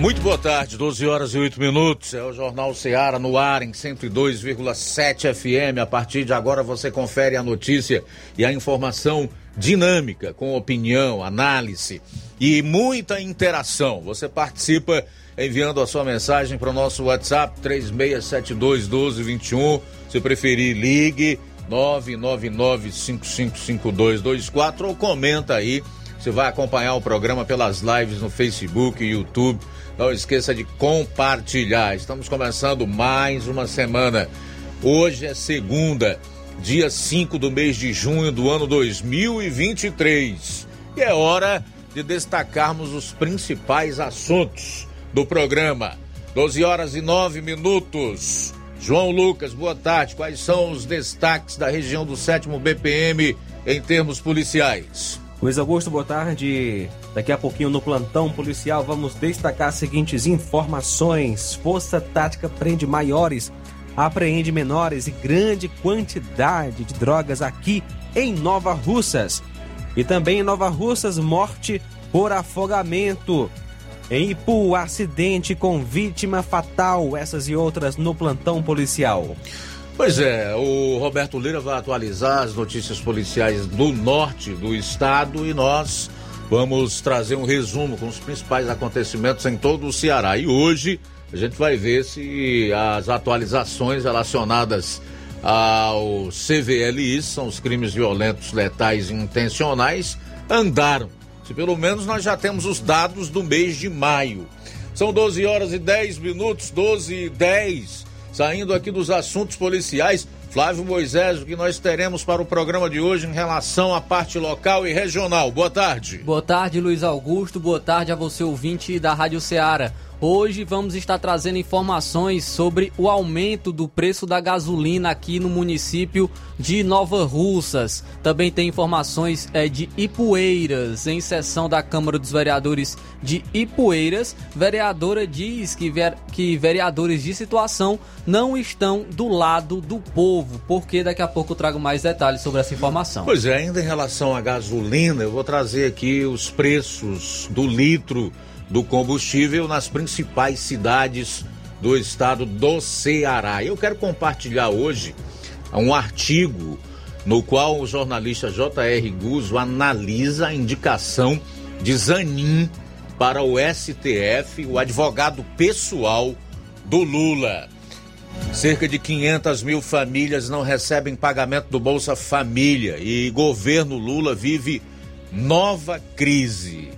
Muito boa tarde, 12 horas e 8 minutos. É o Jornal Ceará no ar em 102,7 FM. A partir de agora você confere a notícia e a informação dinâmica, com opinião, análise e muita interação. Você participa enviando a sua mensagem para o nosso WhatsApp 36721221. Se preferir, ligue 999555224 ou comenta aí você vai acompanhar o programa pelas lives no Facebook e YouTube. Não esqueça de compartilhar. Estamos começando mais uma semana. Hoje é segunda, dia 5 do mês de junho do ano 2023. E é hora de destacarmos os principais assuntos do programa. 12 horas e 9 minutos. João Lucas, boa tarde. Quais são os destaques da região do 7 BPM em termos policiais? Luiz Augusto, boa tarde. Daqui a pouquinho no plantão policial vamos destacar as seguintes informações. Força Tática prende maiores, apreende menores e grande quantidade de drogas aqui em Nova Russas. E também em Nova Russas, morte por afogamento. Em Ipu, acidente com vítima fatal. Essas e outras no plantão policial. Pois é, o Roberto Lira vai atualizar as notícias policiais do norte do estado e nós vamos trazer um resumo com os principais acontecimentos em todo o Ceará. E hoje a gente vai ver se as atualizações relacionadas ao CVLI, são os crimes violentos, letais e intencionais, andaram. Se pelo menos nós já temos os dados do mês de maio. São 12 horas e 10 minutos, 12 e 10. Saindo aqui dos assuntos policiais, Flávio Moisés, o que nós teremos para o programa de hoje em relação à parte local e regional. Boa tarde. Boa tarde, Luiz Augusto. Boa tarde a você, ouvinte da Rádio Ceará. Hoje vamos estar trazendo informações sobre o aumento do preço da gasolina aqui no município de Nova Russas. Também tem informações é, de Ipueiras. Em sessão da Câmara dos Vereadores de Ipueiras, vereadora diz que, ver, que vereadores de situação não estão do lado do povo. Porque daqui a pouco eu trago mais detalhes sobre essa informação. Pois é, ainda em relação à gasolina, eu vou trazer aqui os preços do litro do combustível nas principais cidades do estado do Ceará. Eu quero compartilhar hoje um artigo no qual o jornalista J.R. Guzzo analisa a indicação de Zanin para o STF, o advogado pessoal do Lula. Cerca de 500 mil famílias não recebem pagamento do Bolsa Família e governo Lula vive nova crise.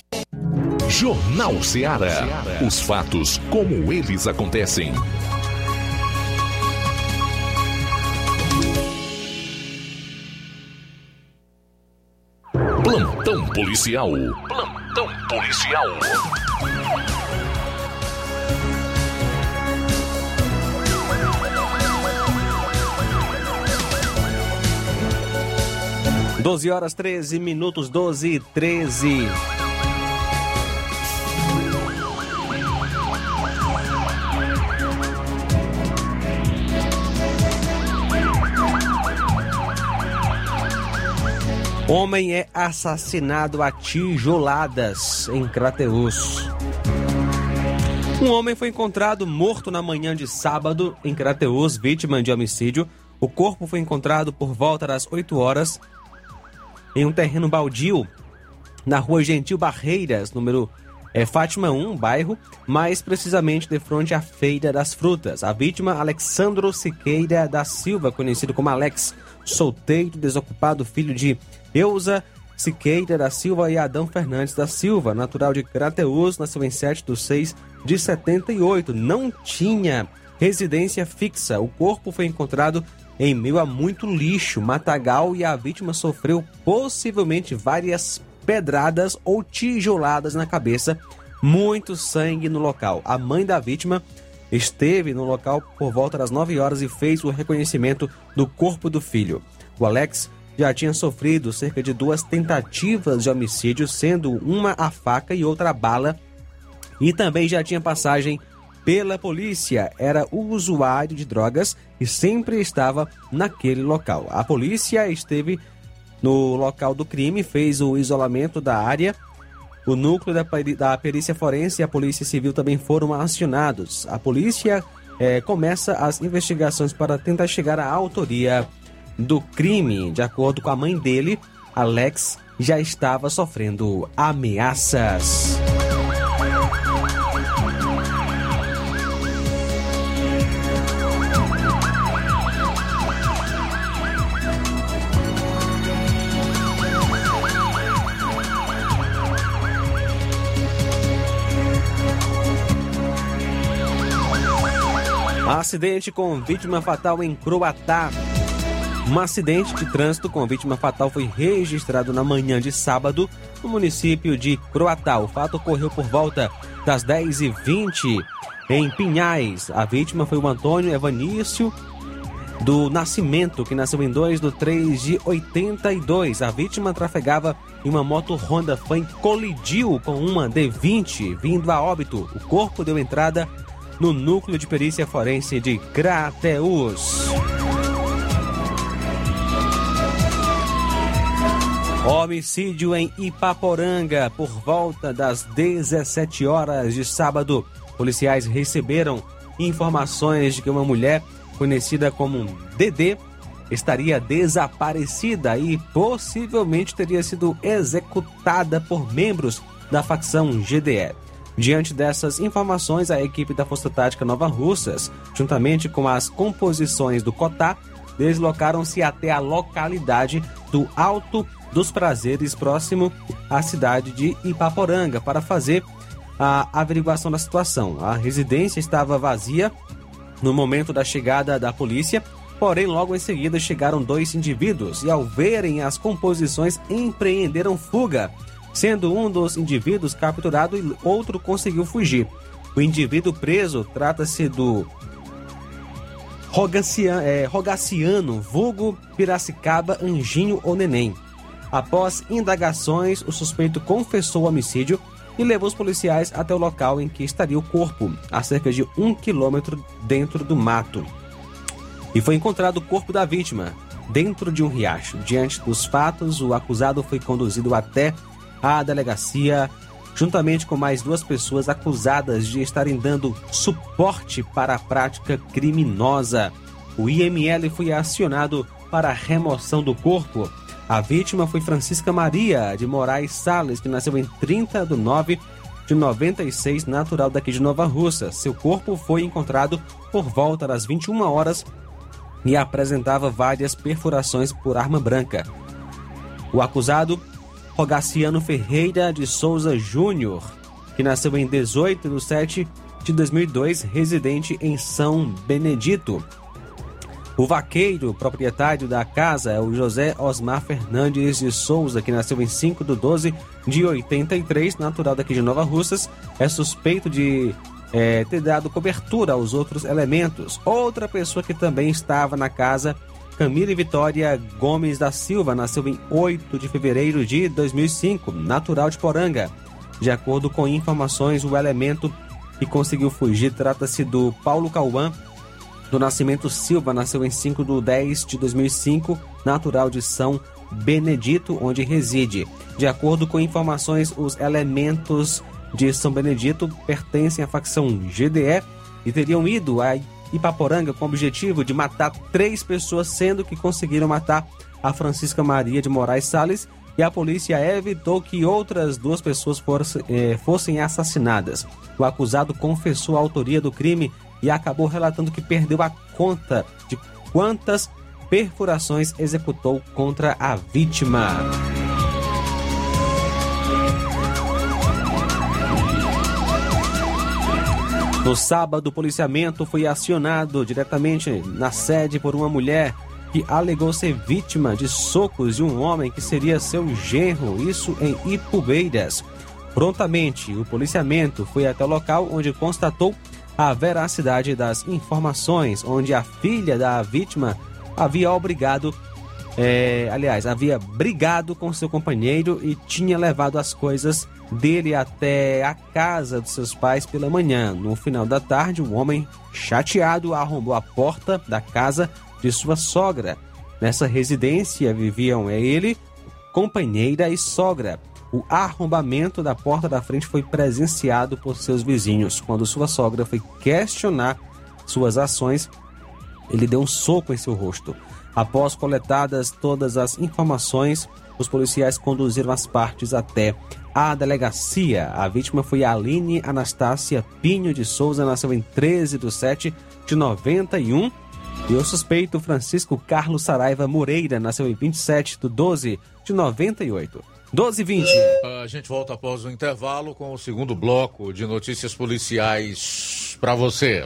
Jornal Ceará. Os fatos como eles acontecem. Plantão policial. Plantão policial. Doze horas 13 minutos, 12 e 13. Homem é assassinado a tijoladas em Crateus. Um homem foi encontrado morto na manhã de sábado em Crateus, vítima de homicídio. O corpo foi encontrado por volta das 8 horas em um terreno baldio na rua Gentil Barreiras, número é, Fátima 1, bairro, mais precisamente de frente à Feira das Frutas. A vítima, Alexandro Siqueira da Silva, conhecido como Alex, solteiro, desocupado, filho de Eusa Siqueira da Silva e Adão Fernandes da Silva, natural de Crateus, nasceu em 7 de 6 de 78. Não tinha residência fixa. O corpo foi encontrado em meio a muito lixo, matagal, e a vítima sofreu possivelmente várias pedradas ou tijoladas na cabeça, muito sangue no local. A mãe da vítima esteve no local por volta das 9 horas e fez o reconhecimento do corpo do filho. O Alex já tinha sofrido cerca de duas tentativas de homicídio, sendo uma a faca e outra a bala, e também já tinha passagem pela polícia. Era usuário de drogas e sempre estava naquele local. A polícia esteve no local do crime, fez o isolamento da área. O núcleo da, da perícia forense e a polícia civil também foram acionados. A polícia eh, começa as investigações para tentar chegar à autoria do crime. De acordo com a mãe dele, Alex já estava sofrendo ameaças. Acidente com vítima fatal em Croatá. Um acidente de trânsito com vítima fatal foi registrado na manhã de sábado no município de Croatá. O fato ocorreu por volta das 10h20 em Pinhais. A vítima foi o Antônio Evanício do Nascimento, que nasceu em 2 de 3 de 82. A vítima trafegava em uma moto Honda Fan colidiu com uma D20 vindo a óbito. O corpo deu entrada no núcleo de perícia forense de Crateus. Homicídio em Ipaporanga por volta das 17 horas de sábado. Policiais receberam informações de que uma mulher conhecida como Dedê estaria desaparecida e possivelmente teria sido executada por membros da facção GDE. Diante dessas informações, a equipe da Força Tática Nova Russas, juntamente com as composições do COTÁ, deslocaram-se até a localidade do Alto dos Prazeres, próximo à cidade de Ipaporanga, para fazer a averiguação da situação. A residência estava vazia no momento da chegada da polícia, porém logo em seguida chegaram dois indivíduos e ao verem as composições empreenderam fuga, sendo um dos indivíduos capturado e outro conseguiu fugir. O indivíduo preso trata-se do Rogaciano, é, Rogaciano, vulgo Piracicaba, Anjinho ou Neném. Após indagações, o suspeito confessou o homicídio e levou os policiais até o local em que estaria o corpo, a cerca de um quilômetro dentro do mato. E foi encontrado o corpo da vítima dentro de um riacho. Diante dos fatos, o acusado foi conduzido até a delegacia, juntamente com mais duas pessoas acusadas de estarem dando suporte para a prática criminosa. O IML foi acionado para a remoção do corpo. A vítima foi Francisca Maria de Moraes Sales, que nasceu em 30 de 9 de 96, natural daqui de Nova Russa. Seu corpo foi encontrado por volta das 21 horas e apresentava várias perfurações por arma branca. O acusado, Rogaciano Ferreira de Souza Júnior, que nasceu em 18 de 7 de 2002, residente em São Benedito. O vaqueiro, proprietário da casa, é o José Osmar Fernandes de Souza, que nasceu em 5 de 12 de 83, natural daqui de Nova Russas, é suspeito de é, ter dado cobertura aos outros elementos. Outra pessoa que também estava na casa, Camila Vitória Gomes da Silva, nasceu em 8 de fevereiro de 2005, natural de Poranga. De acordo com informações, o elemento que conseguiu fugir trata-se do Paulo Cauã do Nascimento Silva, nasceu em 5 de 10 de 2005, natural de São Benedito, onde reside. De acordo com informações, os elementos de São Benedito pertencem à facção GDE e teriam ido a Ipaporanga com o objetivo de matar três pessoas, sendo que conseguiram matar a Francisca Maria de Moraes Salles e a polícia evitou que outras duas pessoas eh, fossem assassinadas. O acusado confessou a autoria do crime e acabou relatando que perdeu a conta de quantas perfurações executou contra a vítima. No sábado, o policiamento foi acionado diretamente na sede por uma mulher que alegou ser vítima de socos de um homem que seria seu genro, isso em Ipubeiras. Prontamente, o policiamento foi até o local onde constatou a veracidade das informações, onde a filha da vítima havia obrigado, é, aliás, havia brigado com seu companheiro e tinha levado as coisas dele até a casa dos seus pais pela manhã. No final da tarde, o homem, chateado, arrombou a porta da casa de sua sogra. Nessa residência viviam ele, companheira e sogra. O arrombamento da porta da frente foi presenciado por seus vizinhos. Quando sua sogra foi questionar suas ações, ele deu um soco em seu rosto. Após coletadas todas as informações, os policiais conduziram as partes até a delegacia. A vítima foi Aline Anastácia Pinho de Souza, nasceu em 13 de 7 de 91. E o suspeito Francisco Carlos Saraiva Moreira nasceu em 27 de 12 de 98. 12 e 20. A gente volta após o intervalo com o segundo bloco de notícias policiais para você.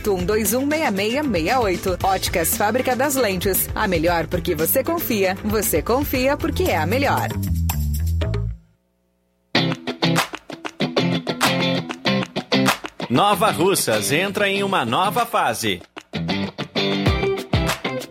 6668. Óticas Fábrica das Lentes. A melhor porque você confia. Você confia porque é a melhor. Nova Russas entra em uma nova fase.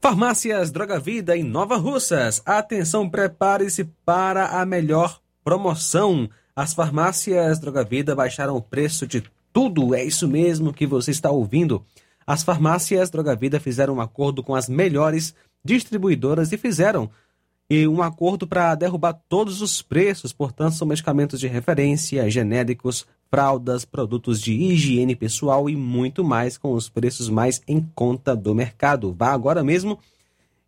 Farmácias Droga Vida em Nova Russas. Atenção, prepare-se para a melhor promoção. As farmácias Droga Vida baixaram o preço de tudo. É isso mesmo que você está ouvindo. As farmácias Droga Vida fizeram um acordo com as melhores distribuidoras e fizeram e um acordo para derrubar todos os preços. Portanto, são medicamentos de referência, genéricos, fraldas, produtos de higiene pessoal e muito mais com os preços mais em conta do mercado. Vá agora mesmo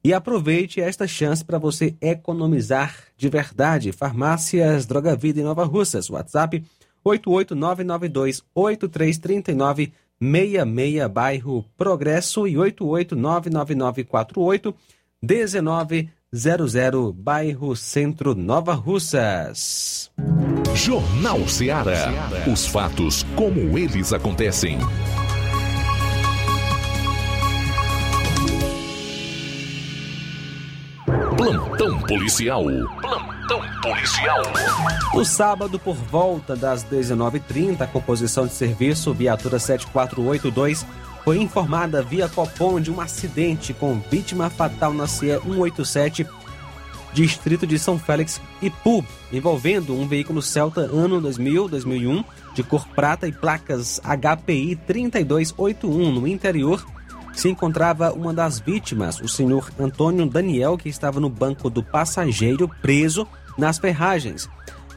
e aproveite esta chance para você economizar de verdade. Farmácias Droga Vida em Nova Russas. WhatsApp 88992833966, bairro Progresso e 88999481900, bairro Centro Nova Russas. Jornal Ceará. Os fatos como eles acontecem. Plantão policial. Plantão policial. No sábado, por volta das 19h30, a composição de serviço Viatura 7482 foi informada via Copom de um acidente com vítima fatal na CE 187 distrito de São Félix, Ipu, envolvendo um veículo Celta ano 2000-2001 de cor prata e placas HPI 3281 no interior. Se encontrava uma das vítimas, o senhor Antônio Daniel, que estava no banco do passageiro preso nas ferragens.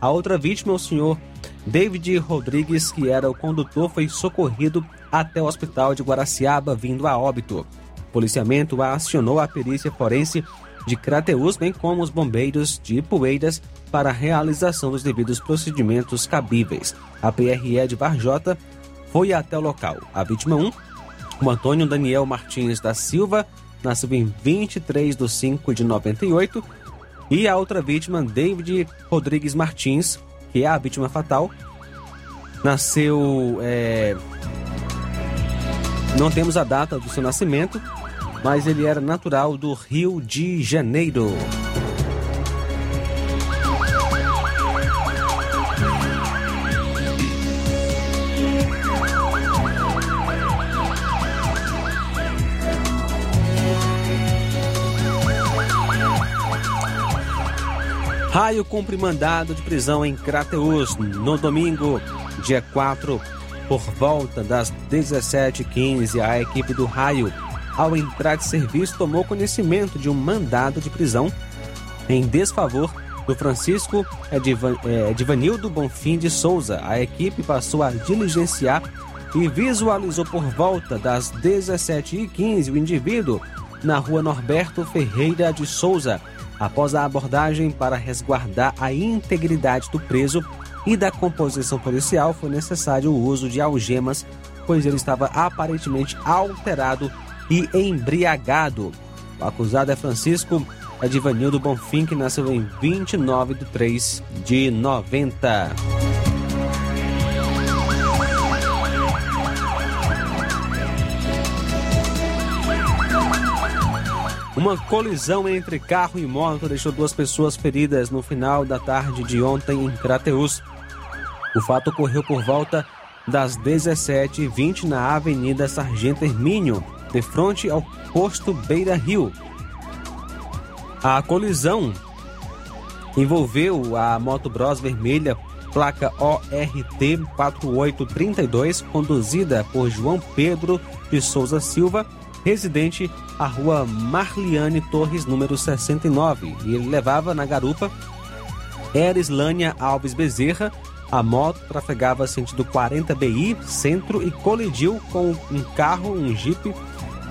A outra vítima, o senhor David Rodrigues, que era o condutor, foi socorrido até o hospital de Guaraciaba, vindo a óbito. O policiamento acionou a perícia forense de Crateus, bem como os bombeiros de Poeiras para a realização dos devidos procedimentos cabíveis. A PRE de Varjota foi até o local. A vítima 1, o Antônio Daniel Martins da Silva, nasceu em 23 de 5 de 98, e a outra vítima, David Rodrigues Martins, que é a vítima fatal, nasceu. É... Não temos a data do seu nascimento, mas ele era natural do Rio de Janeiro. Raio cumpre mandado de prisão em Crateus no domingo, dia 4, por volta das 17h15. A equipe do Raio ao entrar de serviço, tomou conhecimento de um mandado de prisão em desfavor do Francisco Edvanildo Bonfim de Souza. A equipe passou a diligenciar e visualizou por volta das 17h15 o indivíduo na rua Norberto Ferreira de Souza, Após a abordagem para resguardar a integridade do preso e da composição policial, foi necessário o uso de algemas, pois ele estava aparentemente alterado e embriagado. O acusado é Francisco Edivanildo Bonfim, que nasceu em 29 de 3 de 90. Uma colisão entre carro e moto deixou duas pessoas feridas no final da tarde de ontem em Crateus. O fato ocorreu por volta das 17h20 na Avenida Sargento Hermínio, de frente ao posto Beira Rio. A colisão envolveu a Moto Bros vermelha, placa ORT 4832, conduzida por João Pedro de Souza Silva, residente à rua Marliane Torres, número 69, e ele levava na garupa Erislânia Alves Bezerra. A moto trafegava sentido 40 BI, centro, e colidiu com um carro, um Jeep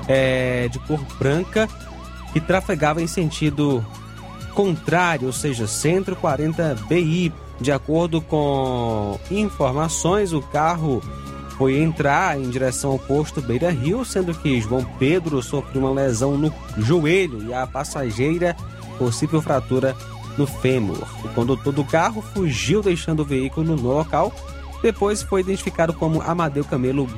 é, de cor branca, que trafegava em sentido contrário, ou seja, centro 40 BI. De acordo com informações, o carro foi entrar em direção ao posto Beira Rio, sendo que João Pedro sofreu uma lesão no joelho e a passageira possível fratura no fêmur. O condutor do carro fugiu deixando o veículo no local. Depois foi identificado como Amadeu Camelo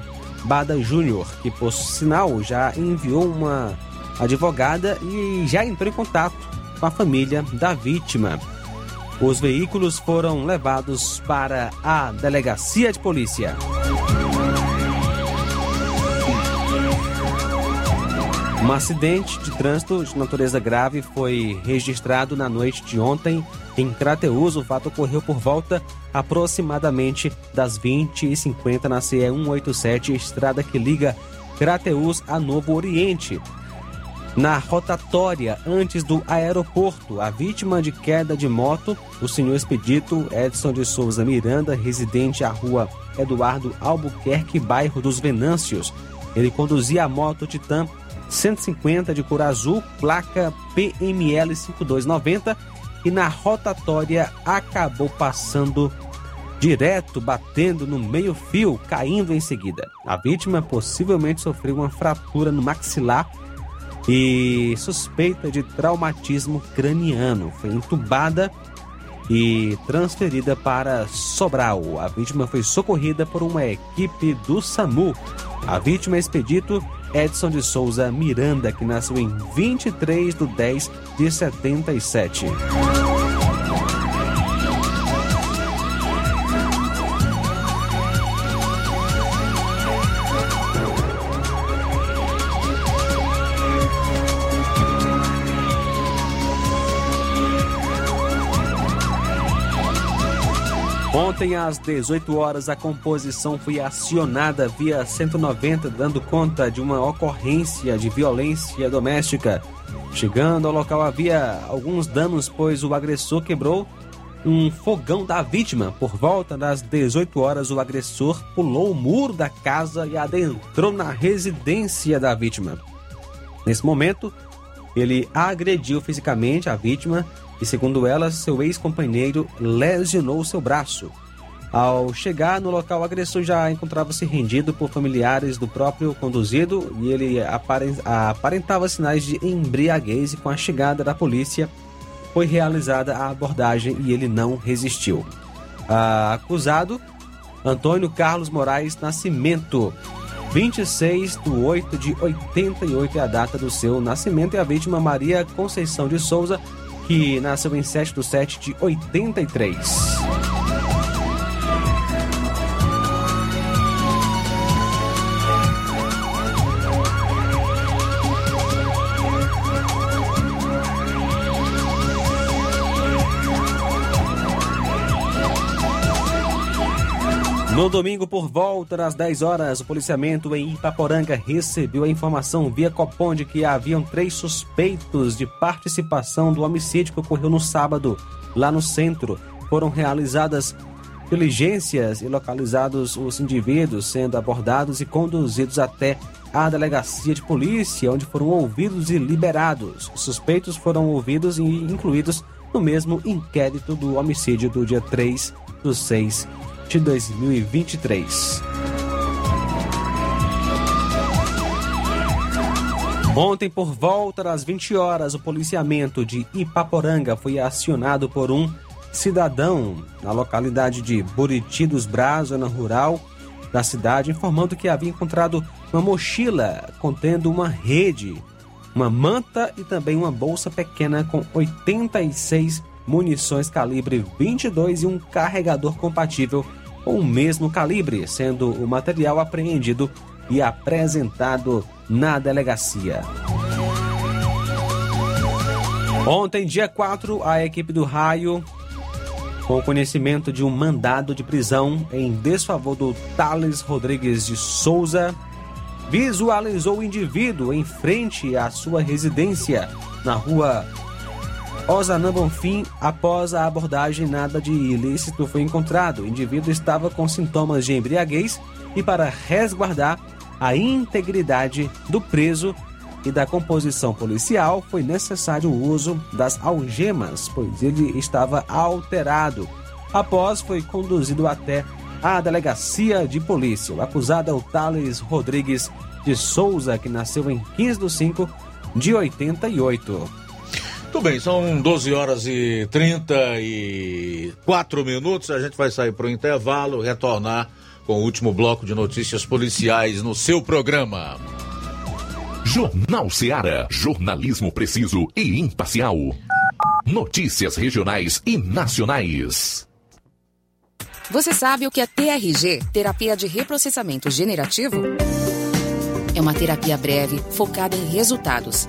Bada Júnior, que por sinal já enviou uma advogada e já entrou em contato com a família da vítima. Os veículos foram levados para a delegacia de polícia. Um acidente de trânsito de natureza grave foi registrado na noite de ontem em Crateus. O fato ocorreu por volta aproximadamente das 20h50 na CE 187, estrada que liga Crateus a Novo Oriente. Na rotatória antes do aeroporto, a vítima de queda de moto, o senhor expedito Edson de Souza Miranda, residente à rua Eduardo Albuquerque, bairro dos Venâncios. Ele conduzia a moto Titan 150 de cor azul, placa PML 5290 e na rotatória acabou passando direto, batendo no meio-fio, caindo em seguida. A vítima possivelmente sofreu uma fratura no maxilar e suspeita de traumatismo craniano. Foi entubada e transferida para Sobral. A vítima foi socorrida por uma equipe do SAMU. A vítima é expedito Edson de Souza Miranda, que nasceu em 23 de 10 de 77. Ontem, às 18 horas, a composição foi acionada via 190, dando conta de uma ocorrência de violência doméstica. Chegando ao local, havia alguns danos, pois o agressor quebrou um fogão da vítima. Por volta das 18 horas, o agressor pulou o muro da casa e adentrou na residência da vítima. Nesse momento, ele agrediu fisicamente a vítima e, segundo ela, seu ex-companheiro lesionou seu braço. Ao chegar no local, o agressor já encontrava-se rendido por familiares do próprio conduzido e ele aparentava sinais de embriaguez e com a chegada da polícia foi realizada a abordagem e ele não resistiu. A acusado, Antônio Carlos Moraes Nascimento, 26 de 8 de 88 é a data do seu nascimento e a vítima Maria Conceição de Souza, que nasceu em 7 de 7 de 83. No domingo, por volta das 10 horas, o policiamento em Ipaporanga recebeu a informação via Copom de que haviam três suspeitos de participação do homicídio que ocorreu no sábado, lá no centro. Foram realizadas diligências e localizados os indivíduos, sendo abordados e conduzidos até à delegacia de polícia, onde foram ouvidos e liberados. Os suspeitos foram ouvidos e incluídos no mesmo inquérito do homicídio do dia 3 de 6 de 2023. Ontem, por volta das 20 horas, o policiamento de Ipaporanga foi acionado por um cidadão na localidade de Buriti dos Braz, zona rural da cidade, informando que havia encontrado uma mochila contendo uma rede, uma manta e também uma bolsa pequena com 86 munições calibre 22 e um carregador compatível com o mesmo calibre, sendo o material apreendido e apresentado na delegacia. Ontem, dia 4, a equipe do Raio, com conhecimento de um mandado de prisão em desfavor do Thales Rodrigues de Souza, visualizou o indivíduo em frente à sua residência na rua Osanã Bonfim. Após a abordagem, nada de ilícito foi encontrado. O indivíduo estava com sintomas de embriaguez e, para resguardar a integridade do preso e da composição policial, foi necessário o uso das algemas, pois ele estava alterado. Após, foi conduzido até a delegacia de polícia. O acusado é o Thales Rodrigues de Souza, que nasceu em 15 de 5 de 88. Muito bem, são 12 horas e 34 minutos. A gente vai sair para o intervalo, retornar com o último bloco de notícias policiais no seu programa. Jornal Seara. Jornalismo preciso e imparcial. Notícias regionais e nacionais. Você sabe o que é TRG terapia de reprocessamento generativo? É uma terapia breve, focada em resultados.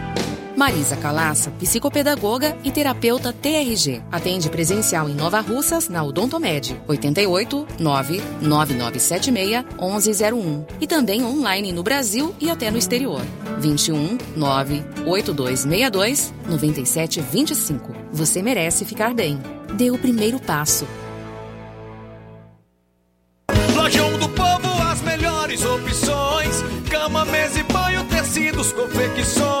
Marisa Calaça, psicopedagoga e terapeuta TRG. Atende presencial em Nova Russas, na Odontomed, 88 99976 1101. E também online no Brasil e até no exterior. 21 98262 9725. Você merece ficar bem. Dê o primeiro passo. Lojão do Povo, as melhores opções: cama, mesa e banho, tecidos, confecções.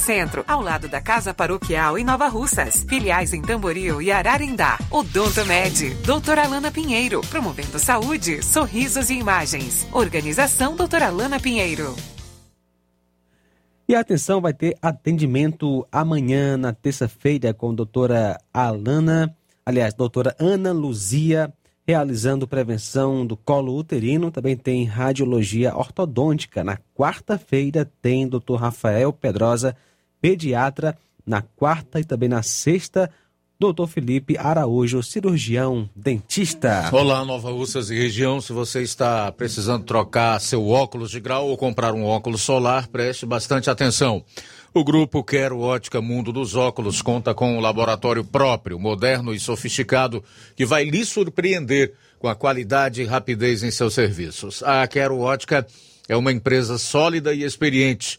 Centro, ao lado da Casa Paroquial em Nova Russas. Filiais em Tamboril e Ararindá. Odonto Med, doutora Alana Pinheiro, promovendo saúde, sorrisos e imagens. Organização doutora Alana Pinheiro. E atenção, vai ter atendimento amanhã, na terça-feira, com a doutora Alana, aliás, doutora Ana Luzia, realizando prevenção do colo uterino. Também tem radiologia ortodôntica. Na quarta-feira tem doutor Rafael Pedrosa, pediatra. Na quarta e também na sexta, doutor Felipe Araújo, cirurgião dentista. Olá, Nova Russas e região. Se você está precisando trocar seu óculos de grau ou comprar um óculos solar, preste bastante atenção. O grupo Quero Ótica Mundo dos Óculos conta com um laboratório próprio, moderno e sofisticado, que vai lhe surpreender com a qualidade e rapidez em seus serviços. A Quero Ótica é uma empresa sólida e experiente,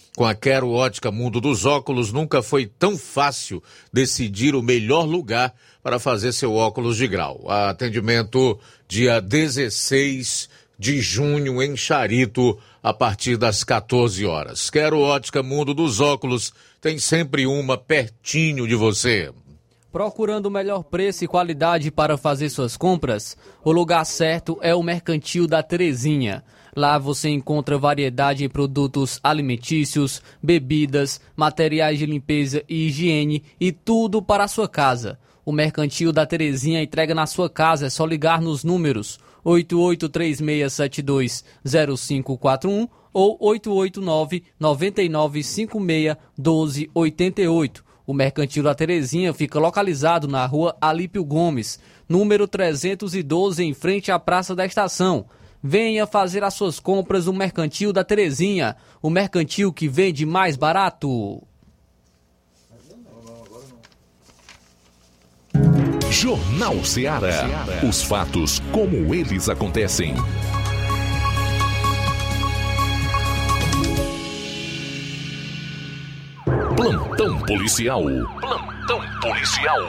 Com a Quero Ótica Mundo dos Óculos, nunca foi tão fácil decidir o melhor lugar para fazer seu óculos de grau. Atendimento dia 16 de junho em Charito, a partir das 14 horas. Quero Ótica Mundo dos Óculos, tem sempre uma pertinho de você. Procurando o melhor preço e qualidade para fazer suas compras? O lugar certo é o Mercantil da Terezinha. Lá você encontra variedade em produtos alimentícios, bebidas, materiais de limpeza e higiene e tudo para a sua casa. O Mercantil da Terezinha entrega na sua casa, é só ligar nos números 8836720541 ou 889 9956 1288. O Mercantil da Terezinha fica localizado na rua Alípio Gomes, número 312, em frente à Praça da Estação. Venha fazer as suas compras no Mercantil da Terezinha, o mercantil que vende mais barato. Jornal Ceará. Os fatos como eles acontecem. Plantão policial. Plantão policial.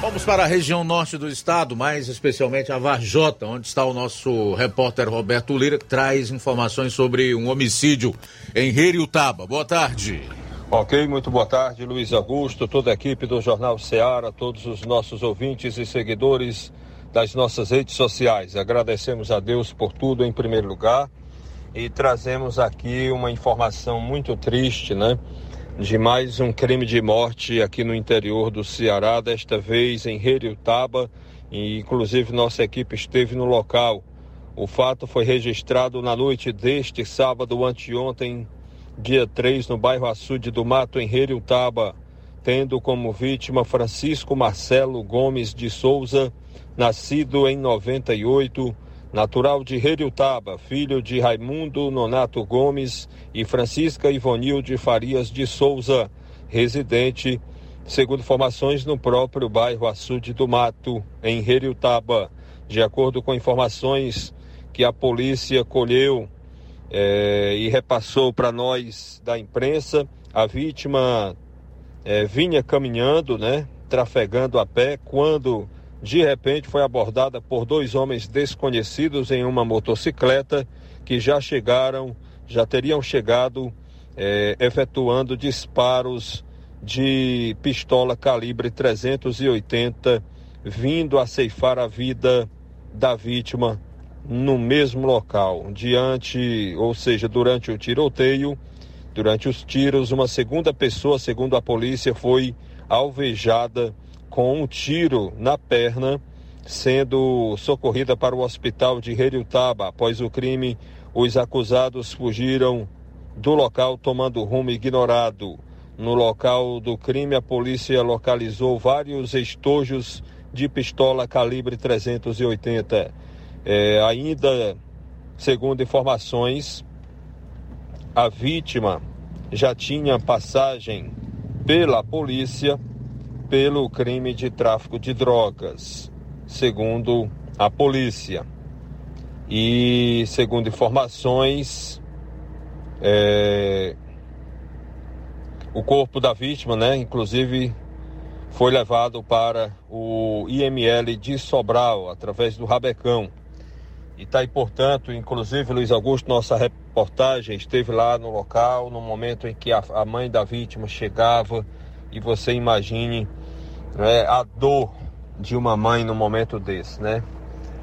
Vamos para a região norte do estado, mais especialmente a Varjota, onde está o nosso repórter Roberto Lira, que traz informações sobre um homicídio em Reriutaba. Boa tarde. Ok, muito boa tarde, Luiz Augusto, toda a equipe do Jornal Ceará, todos os nossos ouvintes e seguidores das nossas redes sociais. Agradecemos a Deus por tudo em primeiro lugar e trazemos aqui uma informação muito triste, né? De mais um crime de morte aqui no interior do Ceará, desta vez em Reriutaba, e inclusive nossa equipe esteve no local. O fato foi registrado na noite deste sábado anteontem, dia 3, no bairro Açude do Mato, em Reriutaba, tendo como vítima Francisco Marcelo Gomes de Souza, nascido em 98, natural de Reriutaba, filho de Raimundo Nonato Gomes e Francisca Ivonilde Farias de Souza, residente, segundo informações, no próprio bairro Açude do Mato, em Reriutaba. De acordo com informações que a polícia colheu é, e repassou para nós da imprensa, a vítima é, vinha caminhando, né, trafegando a pé, quando de repente foi abordada por dois homens desconhecidos em uma motocicleta que já chegaram, já teriam chegado é, efetuando disparos de pistola calibre 380, vindo a ceifar a vida da vítima no mesmo local. Diante, ou seja, durante o tiroteio, durante os tiros, uma segunda pessoa, segundo a polícia, foi alvejada com um tiro na perna, sendo socorrida para o hospital de Heriutaba. Após o crime, os acusados fugiram do local tomando rumo ignorado. No local do crime, a polícia localizou vários estojos de pistola calibre 380. É, ainda, segundo informações, a vítima já tinha passagem pela polícia pelo crime de tráfico de drogas, segundo a polícia. E segundo informações, é, o corpo da vítima, né, inclusive, foi levado para o IML de Sobral através do Rabecão. E está aí, portanto, inclusive, Luiz Augusto, nossa reportagem esteve lá no local, no momento em que a, a mãe da vítima chegava, e você imagine né, a dor de uma mãe no momento desse, né?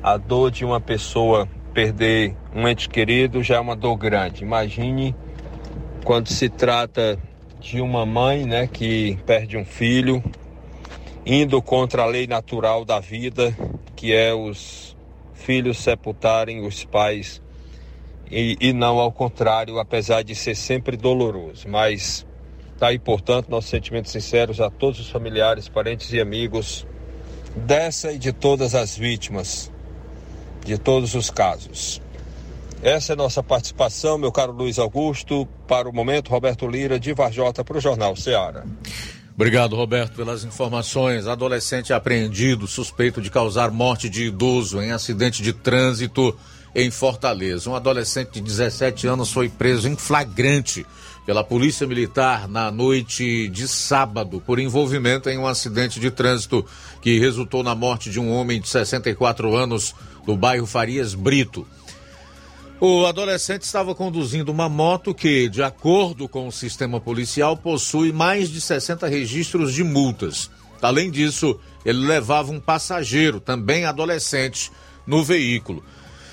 A dor de uma pessoa perder um ente querido já é uma dor grande. Imagine quando se trata de uma mãe, né, que perde um filho, indo contra a lei natural da vida, que é os filhos sepultarem os pais e, e não ao contrário, apesar de ser sempre doloroso. Mas tá aí, portanto, nossos sentimentos sinceros a todos os familiares, parentes e amigos dessa e de todas as vítimas de todos os casos. Essa é nossa participação, meu caro Luiz Augusto. Para o momento, Roberto Lira, de Varjota, para o Jornal Ceará. Obrigado, Roberto, pelas informações. Adolescente apreendido, suspeito de causar morte de idoso em acidente de trânsito em Fortaleza. Um adolescente de 17 anos foi preso em flagrante pela Polícia Militar na noite de sábado por envolvimento em um acidente de trânsito que resultou na morte de um homem de 64 anos do bairro Farias Brito. O adolescente estava conduzindo uma moto que, de acordo com o sistema policial, possui mais de 60 registros de multas. Além disso, ele levava um passageiro, também adolescente, no veículo.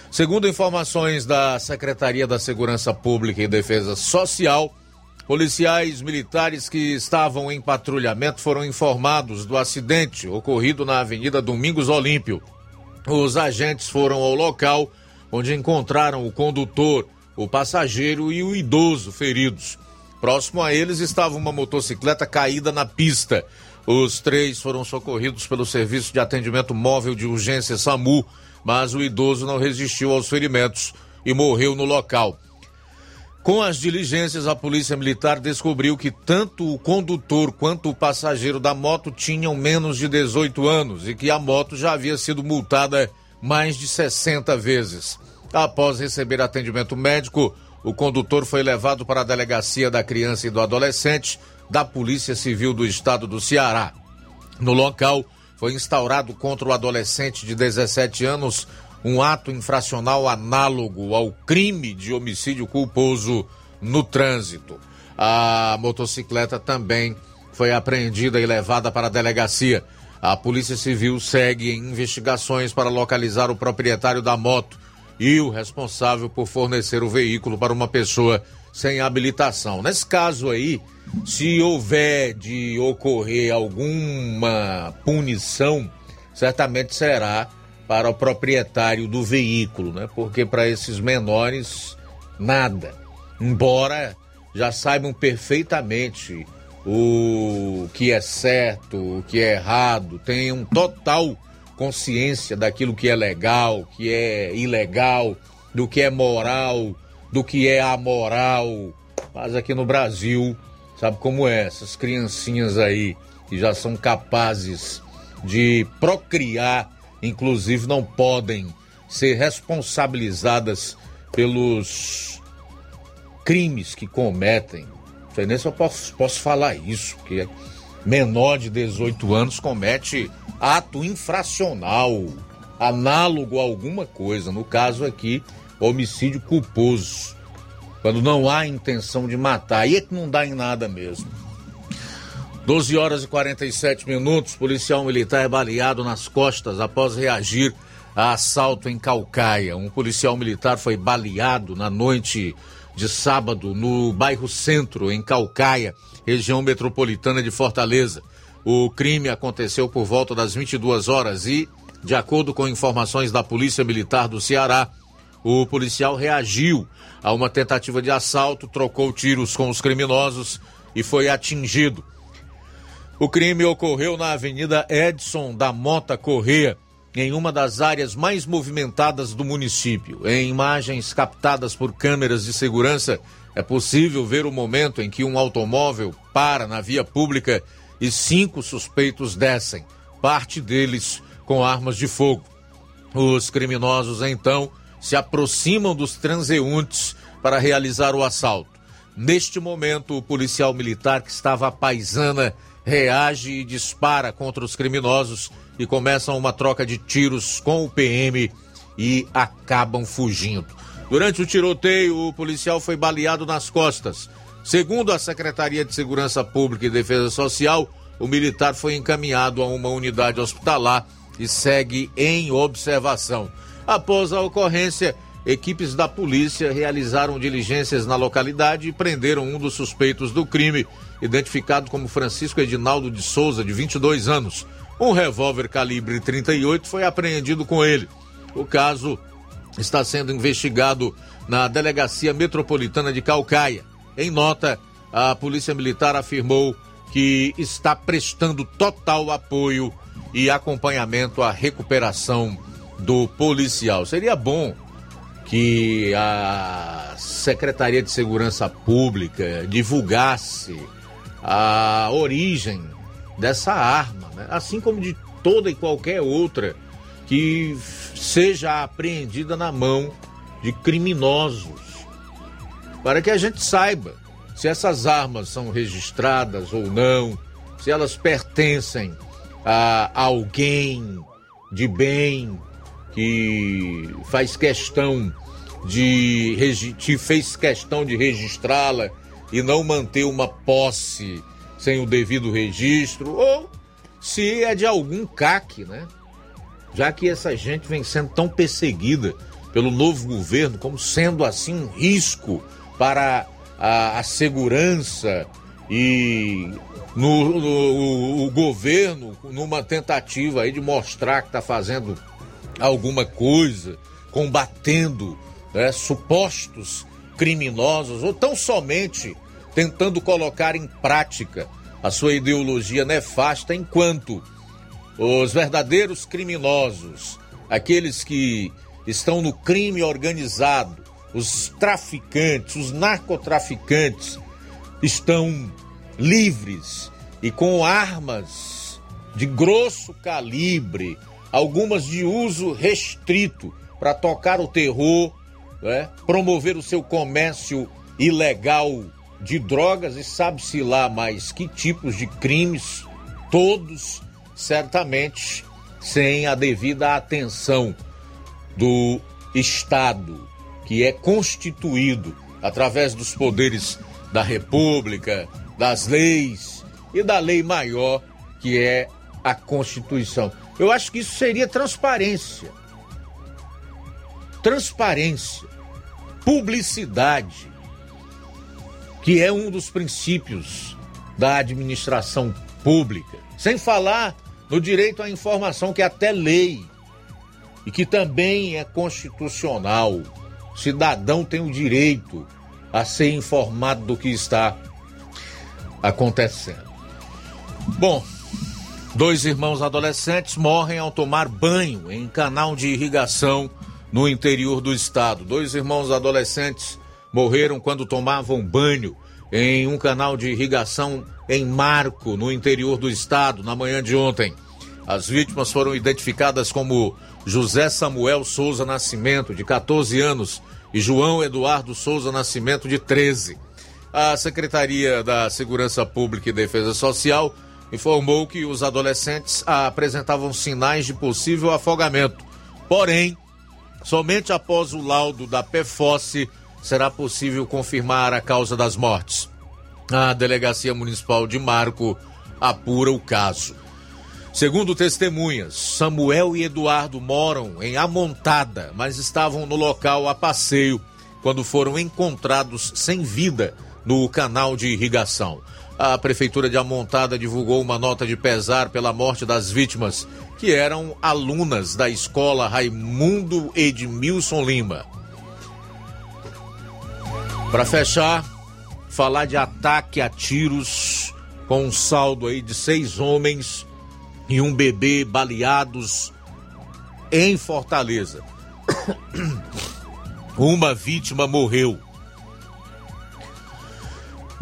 Segundo informações da Secretaria da Segurança Pública e Defesa Social, policiais militares que estavam em patrulhamento foram informados do acidente ocorrido na Avenida Domingos Olímpio. Os agentes foram ao local onde encontraram o condutor, o passageiro e o idoso feridos. Próximo a eles estava uma motocicleta caída na pista. Os três foram socorridos pelo Serviço de Atendimento Móvel de Urgência SAMU, mas o idoso não resistiu aos ferimentos e morreu no local. Com as diligências, a Polícia Militar descobriu que tanto o condutor quanto o passageiro da moto tinham menos de 18 anos e que a moto já havia sido multada mais de 60 vezes. Após receber atendimento médico, o condutor foi levado para a delegacia da criança e do adolescente da Polícia Civil do Estado do Ceará. No local, foi instaurado contra o adolescente de 17 anos um ato infracional análogo ao crime de homicídio culposo no trânsito. A motocicleta também foi apreendida e levada para a delegacia. A Polícia Civil segue em investigações para localizar o proprietário da moto e o responsável por fornecer o veículo para uma pessoa sem habilitação. Nesse caso aí, se houver de ocorrer alguma punição, certamente será para o proprietário do veículo, né? Porque para esses menores nada. Embora já saibam perfeitamente o que é certo, o que é errado, tenham total consciência daquilo que é legal, que é ilegal, do que é moral, do que é amoral. Mas aqui no Brasil, sabe como é? Essas criancinhas aí que já são capazes de procriar, inclusive não podem ser responsabilizadas pelos crimes que cometem não sei nem se eu posso, posso falar isso, que menor de 18 anos comete ato infracional, análogo a alguma coisa. No caso aqui, homicídio culposo. Quando não há intenção de matar. Aí é que não dá em nada mesmo. 12 horas e 47 minutos, policial militar é baleado nas costas após reagir a assalto em Calcaia. Um policial militar foi baleado na noite de sábado no bairro Centro, em Calcaia, região metropolitana de Fortaleza. O crime aconteceu por volta das 22 horas e, de acordo com informações da Polícia Militar do Ceará, o policial reagiu a uma tentativa de assalto, trocou tiros com os criminosos e foi atingido. O crime ocorreu na Avenida Edson da Mota Correa, em uma das áreas mais movimentadas do município. Em imagens captadas por câmeras de segurança, é possível ver o momento em que um automóvel para na via pública e cinco suspeitos descem, parte deles com armas de fogo. Os criminosos então se aproximam dos transeuntes para realizar o assalto. Neste momento, o policial militar que estava à paisana reage e dispara contra os criminosos e começam uma troca de tiros com o PM e acabam fugindo. Durante o tiroteio, o policial foi baleado nas costas. Segundo a Secretaria de Segurança Pública e Defesa Social, o militar foi encaminhado a uma unidade hospitalar e segue em observação. Após a ocorrência, equipes da polícia realizaram diligências na localidade e prenderam um dos suspeitos do crime, identificado como Francisco Edinaldo de Souza, de 22 anos. Um revólver calibre 38 foi apreendido com ele. O caso está sendo investigado na Delegacia Metropolitana de Calcaia. Em nota, a Polícia Militar afirmou que está prestando total apoio e acompanhamento à recuperação do policial. Seria bom que a Secretaria de Segurança Pública divulgasse a origem dessa arma, né? assim como de toda e qualquer outra que seja apreendida na mão de criminosos, para que a gente saiba se essas armas são registradas ou não, se elas pertencem a alguém de bem que faz questão de que fez questão de registrá-la e não manter uma posse sem o devido registro, ou se é de algum CAC, né? Já que essa gente vem sendo tão perseguida pelo novo governo, como sendo assim um risco para a, a segurança e no, no, o governo, numa tentativa aí de mostrar que está fazendo alguma coisa, combatendo né, supostos criminosos, ou tão somente tentando colocar em prática a sua ideologia nefasta, enquanto os verdadeiros criminosos, aqueles que estão no crime organizado, os traficantes, os narcotraficantes, estão livres e com armas de grosso calibre, algumas de uso restrito para tocar o terror, né? promover o seu comércio ilegal de drogas e sabe-se lá mais que tipos de crimes, todos certamente sem a devida atenção do Estado, que é constituído através dos poderes da República, das leis e da lei maior, que é a Constituição. Eu acho que isso seria transparência. Transparência, publicidade, que é um dos princípios da administração pública. Sem falar no direito à informação, que é até lei e que também é constitucional. O cidadão tem o direito a ser informado do que está acontecendo. Bom, dois irmãos adolescentes morrem ao tomar banho em canal de irrigação no interior do estado. Dois irmãos adolescentes morreram quando tomavam banho em um canal de irrigação em Marco, no interior do estado, na manhã de ontem. As vítimas foram identificadas como José Samuel Souza Nascimento, de 14 anos, e João Eduardo Souza Nascimento, de 13. A Secretaria da Segurança Pública e Defesa Social informou que os adolescentes apresentavam sinais de possível afogamento. Porém, somente após o laudo da PFOSSE será possível confirmar a causa das mortes. A Delegacia Municipal de Marco apura o caso. Segundo testemunhas, Samuel e Eduardo moram em Amontada, mas estavam no local a passeio quando foram encontrados sem vida no canal de irrigação. A Prefeitura de Amontada divulgou uma nota de pesar pela morte das vítimas, que eram alunas da escola Raimundo Edmilson Lima. Para fechar, falar de ataque a tiros com um saldo aí de seis homens e um bebê baleados em Fortaleza. Uma vítima morreu.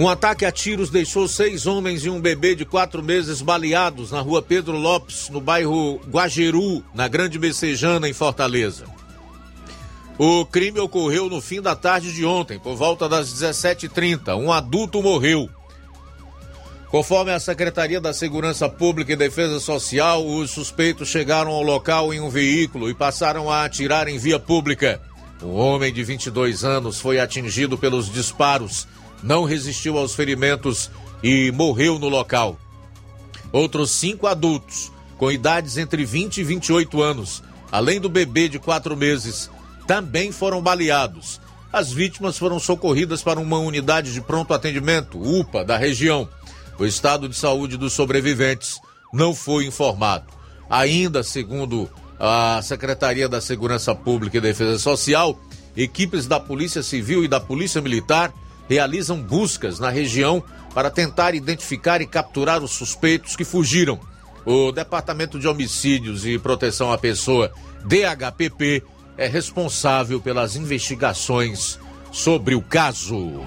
Um ataque a tiros deixou seis homens e um bebê de quatro meses baleados na rua Pedro Lopes, no bairro Guajeru, na Grande Messejana, em Fortaleza. O crime ocorreu no fim da tarde de ontem, por volta das 17h30. Um adulto morreu. Conforme a Secretaria da Segurança Pública e Defesa Social, os suspeitos chegaram ao local em um veículo e passaram a atirar em via pública. Um homem de 22 anos foi atingido pelos disparos, não resistiu aos ferimentos e morreu no local. Outros cinco adultos, com idades entre 20 e 28 anos, além do bebê de quatro meses, também foram baleados. As vítimas foram socorridas para uma unidade de pronto atendimento, UPA, da região o estado de saúde dos sobreviventes não foi informado. Ainda segundo a Secretaria da Segurança Pública e Defesa Social, equipes da Polícia Civil e da Polícia Militar realizam buscas na região para tentar identificar e capturar os suspeitos que fugiram. O Departamento de Homicídios e Proteção à Pessoa, DHPP, é responsável pelas investigações sobre o caso.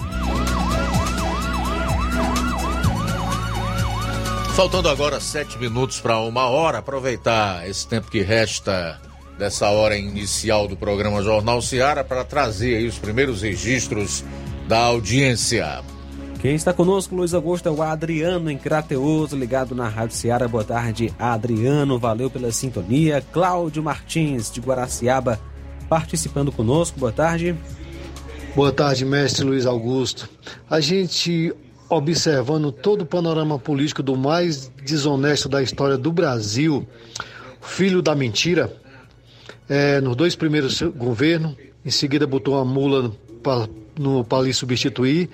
Faltando agora sete minutos para uma hora, aproveitar esse tempo que resta dessa hora inicial do programa Jornal Seara para trazer aí os primeiros registros da audiência. Quem está conosco, Luiz Augusto, é o Adriano em Crateus, ligado na Rádio Seara. Boa tarde, Adriano. Valeu pela sintonia. Cláudio Martins, de Guaraciaba, participando conosco. Boa tarde. Boa tarde, mestre Luiz Augusto. A gente observando todo o panorama político do mais desonesto da história do Brasil, filho da mentira, é, nos dois primeiros governos, em seguida botou a mula para no lhe substituir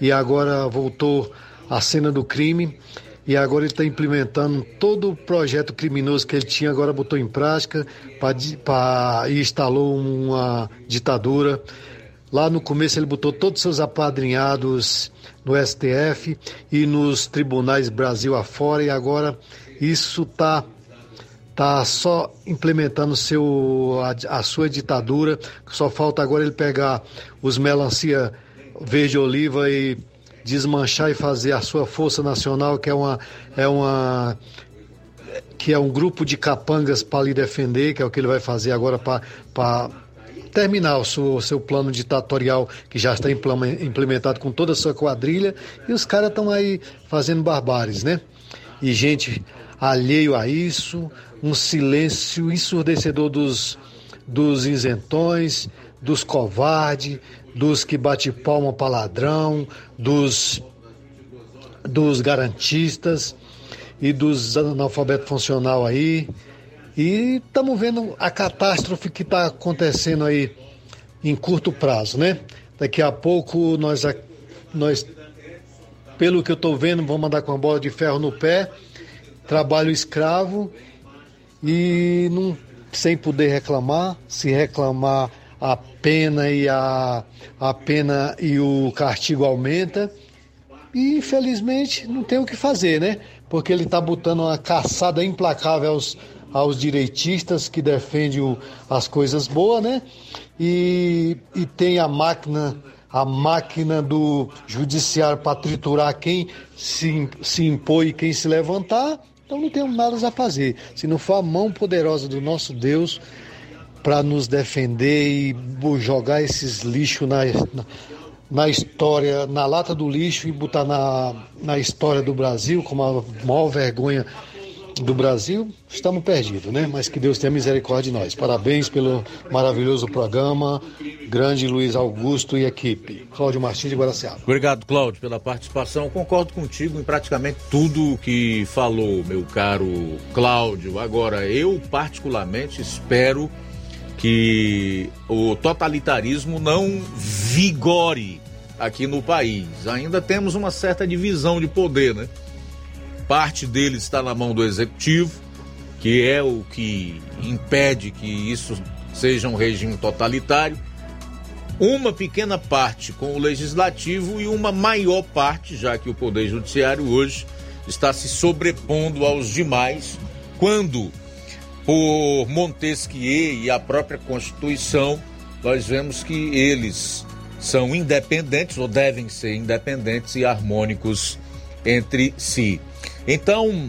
e agora voltou à cena do crime e agora ele está implementando todo o projeto criminoso que ele tinha, agora botou em prática para e instalou uma ditadura. Lá no começo ele botou todos os seus apadrinhados no STF e nos tribunais Brasil afora e agora isso está tá só implementando seu, a, a, sua ditadura. Só falta agora ele pegar os melancia verde oliva e desmanchar e fazer a sua força nacional, que é uma é uma que é um grupo de capangas para lhe defender, que é o que ele vai fazer agora para terminar o seu, o seu plano ditatorial que já está implementado com toda a sua quadrilha e os caras estão aí fazendo barbáries, né? E gente alheio a isso, um silêncio ensurdecedor dos, dos isentões, dos covardes, dos que bate palma para ladrão, dos, dos garantistas e dos analfabetos funcional aí. E estamos vendo a catástrofe que está acontecendo aí em curto prazo, né? Daqui a pouco nós, nós pelo que eu estou vendo, vamos andar com a bola de ferro no pé, trabalho escravo e não, sem poder reclamar, se reclamar a pena e a, a pena e o castigo aumenta. E infelizmente não tem o que fazer, né? Porque ele está botando uma caçada implacável aos, aos direitistas que defendem o, as coisas boas, né? E, e tem a máquina a máquina do judiciário para triturar quem se, se impõe e quem se levantar, então não temos nada a fazer. Se não for a mão poderosa do nosso Deus para nos defender e jogar esses lixos na, na, na, história, na lata do lixo e botar na, na história do Brasil como a maior vergonha do Brasil, estamos perdidos, né? Mas que Deus tenha misericórdia de nós. Parabéns pelo maravilhoso programa. Grande Luiz Augusto e equipe. Cláudio Martins de Guaraciaba. Obrigado, Cláudio, pela participação. Concordo contigo em praticamente tudo que falou, meu caro Cláudio. Agora, eu particularmente espero que o totalitarismo não vigore aqui no país. Ainda temos uma certa divisão de poder, né? Parte dele está na mão do executivo, que é o que impede que isso seja um regime totalitário. Uma pequena parte com o legislativo e uma maior parte, já que o poder judiciário hoje está se sobrepondo aos demais, quando por Montesquieu e a própria Constituição, nós vemos que eles são independentes ou devem ser independentes e harmônicos entre si. Então,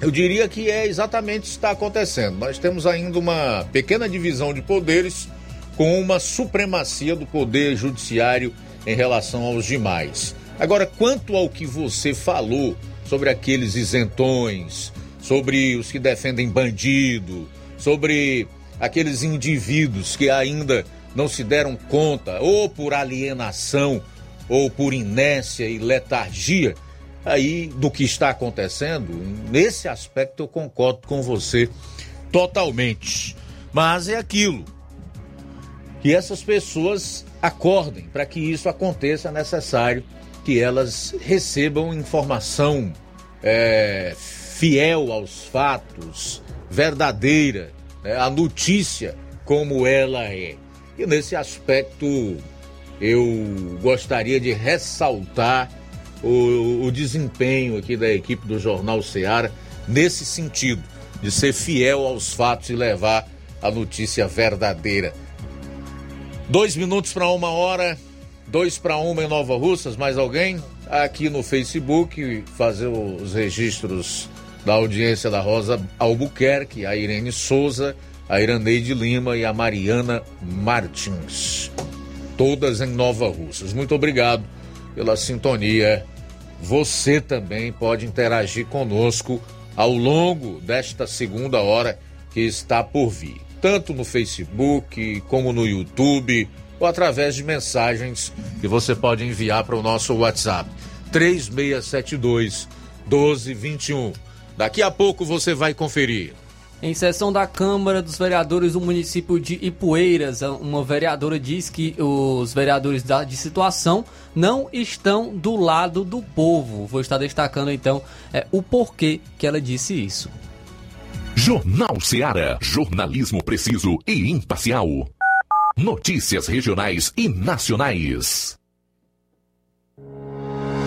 eu diria que é exatamente isso que está acontecendo. Nós temos ainda uma pequena divisão de poderes com uma supremacia do poder judiciário em relação aos demais. Agora, quanto ao que você falou sobre aqueles isentões, sobre os que defendem bandido, sobre aqueles indivíduos que ainda não se deram conta, ou por alienação, ou por inércia e letargia, aí do que está acontecendo, nesse aspecto eu concordo com você totalmente. Mas é aquilo. Que essas pessoas acordem para que isso aconteça, é necessário que elas recebam informação é, fiel aos fatos, verdadeira, né, a notícia como ela é. E nesse aspecto eu gostaria de ressaltar o, o desempenho aqui da equipe do Jornal Seara nesse sentido, de ser fiel aos fatos e levar a notícia verdadeira. Dois minutos para uma hora, dois para uma em Nova Russas, mais alguém? Aqui no Facebook, fazer os registros da audiência da Rosa Albuquerque, a Irene Souza, a Iraneide Lima e a Mariana Martins. Todas em Nova Russas. Muito obrigado pela sintonia. Você também pode interagir conosco ao longo desta segunda hora que está por vir, tanto no Facebook como no YouTube ou através de mensagens que você pode enviar para o nosso WhatsApp 3672 1221. Daqui a pouco você vai conferir. Em sessão da Câmara dos Vereadores do município de Ipueiras, uma vereadora diz que os vereadores da, de situação não estão do lado do povo. Vou estar destacando então é, o porquê que ela disse isso. Jornal Seara. Jornalismo preciso e imparcial. Notícias regionais e nacionais.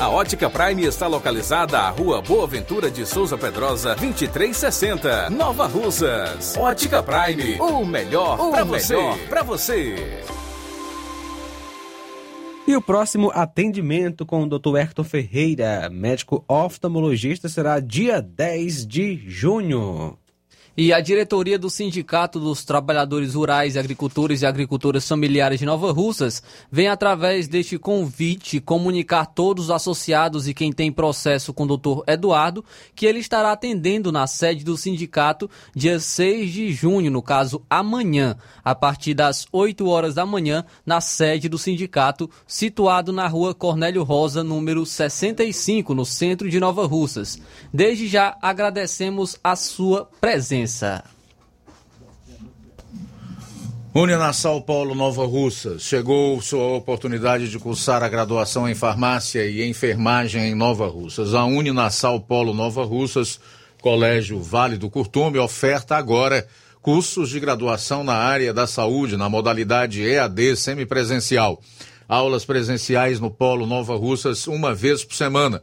A Ótica Prime está localizada à Rua Boa Ventura de Souza Pedrosa, 2360, Nova Russas. Ótica Prime, o melhor para você. Pra você. E o próximo atendimento com o Dr. Hector Ferreira, médico oftalmologista, será dia 10 de junho. E a diretoria do Sindicato dos Trabalhadores Rurais, Agricultores e Agricultoras Familiares de Nova Russas vem, através deste convite, comunicar todos os associados e quem tem processo com o doutor Eduardo que ele estará atendendo na sede do sindicato dia 6 de junho, no caso amanhã, a partir das 8 horas da manhã, na sede do sindicato, situado na rua Cornélio Rosa, número 65, no centro de Nova Russas. Desde já agradecemos a sua presença. Uninassal Paulo Nova Russa. Chegou sua oportunidade de cursar a graduação em farmácia e enfermagem em Nova Russas. A Uninassal Polo Nova Russas, Colégio Vale do Curtume, oferta agora cursos de graduação na área da saúde, na modalidade EAD semipresencial. Aulas presenciais no Polo Nova Russas uma vez por semana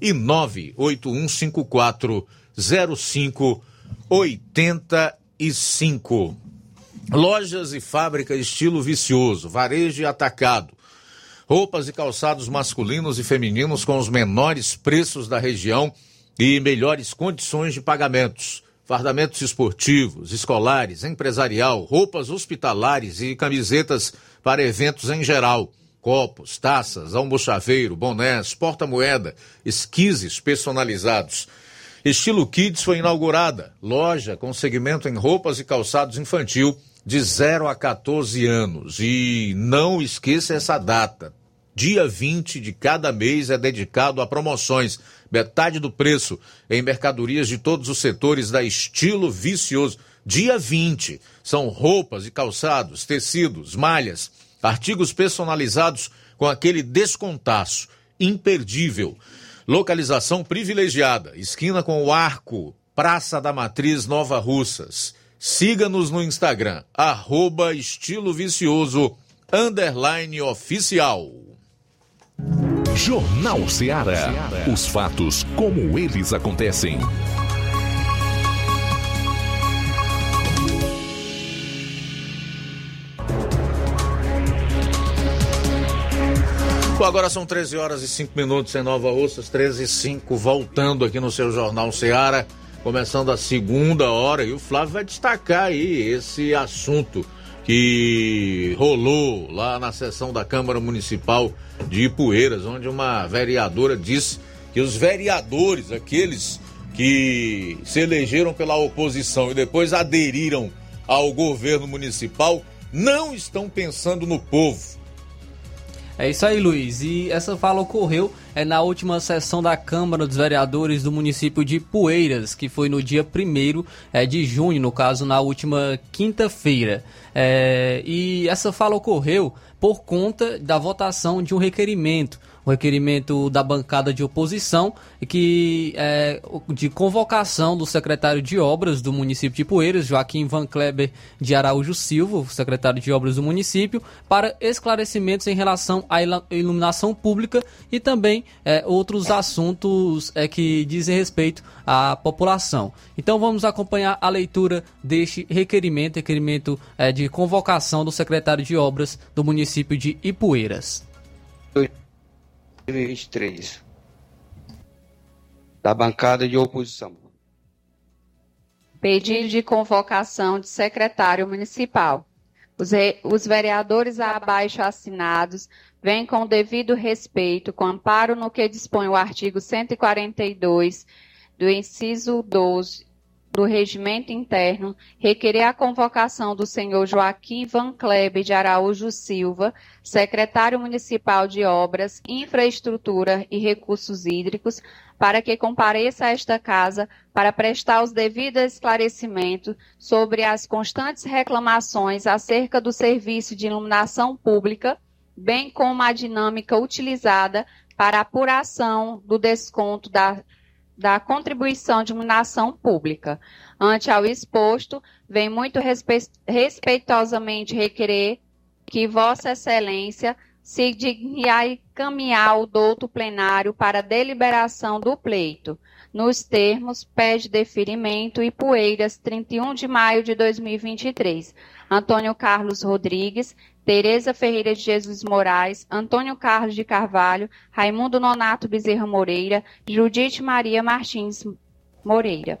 e 981540585. Lojas e fábrica estilo vicioso, varejo e atacado. Roupas e calçados masculinos e femininos com os menores preços da região e melhores condições de pagamentos. Fardamentos esportivos, escolares, empresarial, roupas hospitalares e camisetas para eventos em geral copos, taças, almochaveiro, bonés, porta-moeda, esquises personalizados. Estilo Kids foi inaugurada, loja com segmento em roupas e calçados infantil de 0 a 14 anos. E não esqueça essa data. Dia 20 de cada mês é dedicado a promoções, metade do preço em mercadorias de todos os setores da Estilo Vicioso. Dia 20 são roupas e calçados, tecidos, malhas, Artigos personalizados com aquele descontaço imperdível. Localização privilegiada, esquina com o Arco, Praça da Matriz Nova Russas. Siga-nos no Instagram, arroba estilo vicioso, underline oficial. Jornal Seara. Os fatos como eles acontecem. Agora são 13 horas e 5 minutos em Nova Russas, 13 e 5, voltando aqui no seu Jornal Seara, começando a segunda hora, e o Flávio vai destacar aí esse assunto que rolou lá na sessão da Câmara Municipal de Ipueiras, onde uma vereadora disse que os vereadores, aqueles que se elegeram pela oposição e depois aderiram ao governo municipal, não estão pensando no povo é isso aí, Luiz. E essa fala ocorreu é, na última sessão da Câmara dos Vereadores do município de Poeiras, que foi no dia 1 é, de junho, no caso, na última quinta-feira. É, e essa fala ocorreu por conta da votação de um requerimento requerimento da bancada de oposição que é, de convocação do secretário de obras do município de Poeiras, Joaquim Van Kleber de Araújo Silva, secretário de obras do município, para esclarecimentos em relação à iluminação pública e também é, outros assuntos é, que dizem respeito à população. Então vamos acompanhar a leitura deste requerimento, requerimento é, de convocação do secretário de obras do município de Ipueiras. 2023 da bancada de oposição. Pedido de convocação de secretário municipal. Os, re, os vereadores abaixo assinados vêm com devido respeito, com amparo no que dispõe o artigo 142 do inciso 12 do Regimento Interno, requerer a convocação do senhor Joaquim Van Kleber de Araújo Silva, secretário municipal de Obras, Infraestrutura e Recursos Hídricos, para que compareça a esta casa para prestar os devidos esclarecimentos sobre as constantes reclamações acerca do serviço de iluminação pública, bem como a dinâmica utilizada para apuração do desconto da da contribuição de iluminação pública. Ante ao exposto, vem muito respe respeitosamente requerer que Vossa Excelência se digne a encaminhar o douto plenário para deliberação do pleito, nos termos pede deferimento e Poeiras, 31 de maio de 2023. Antônio Carlos Rodrigues, Tereza Ferreira de Jesus Moraes, Antônio Carlos de Carvalho, Raimundo Nonato Bezerra Moreira, Judite Maria Martins Moreira.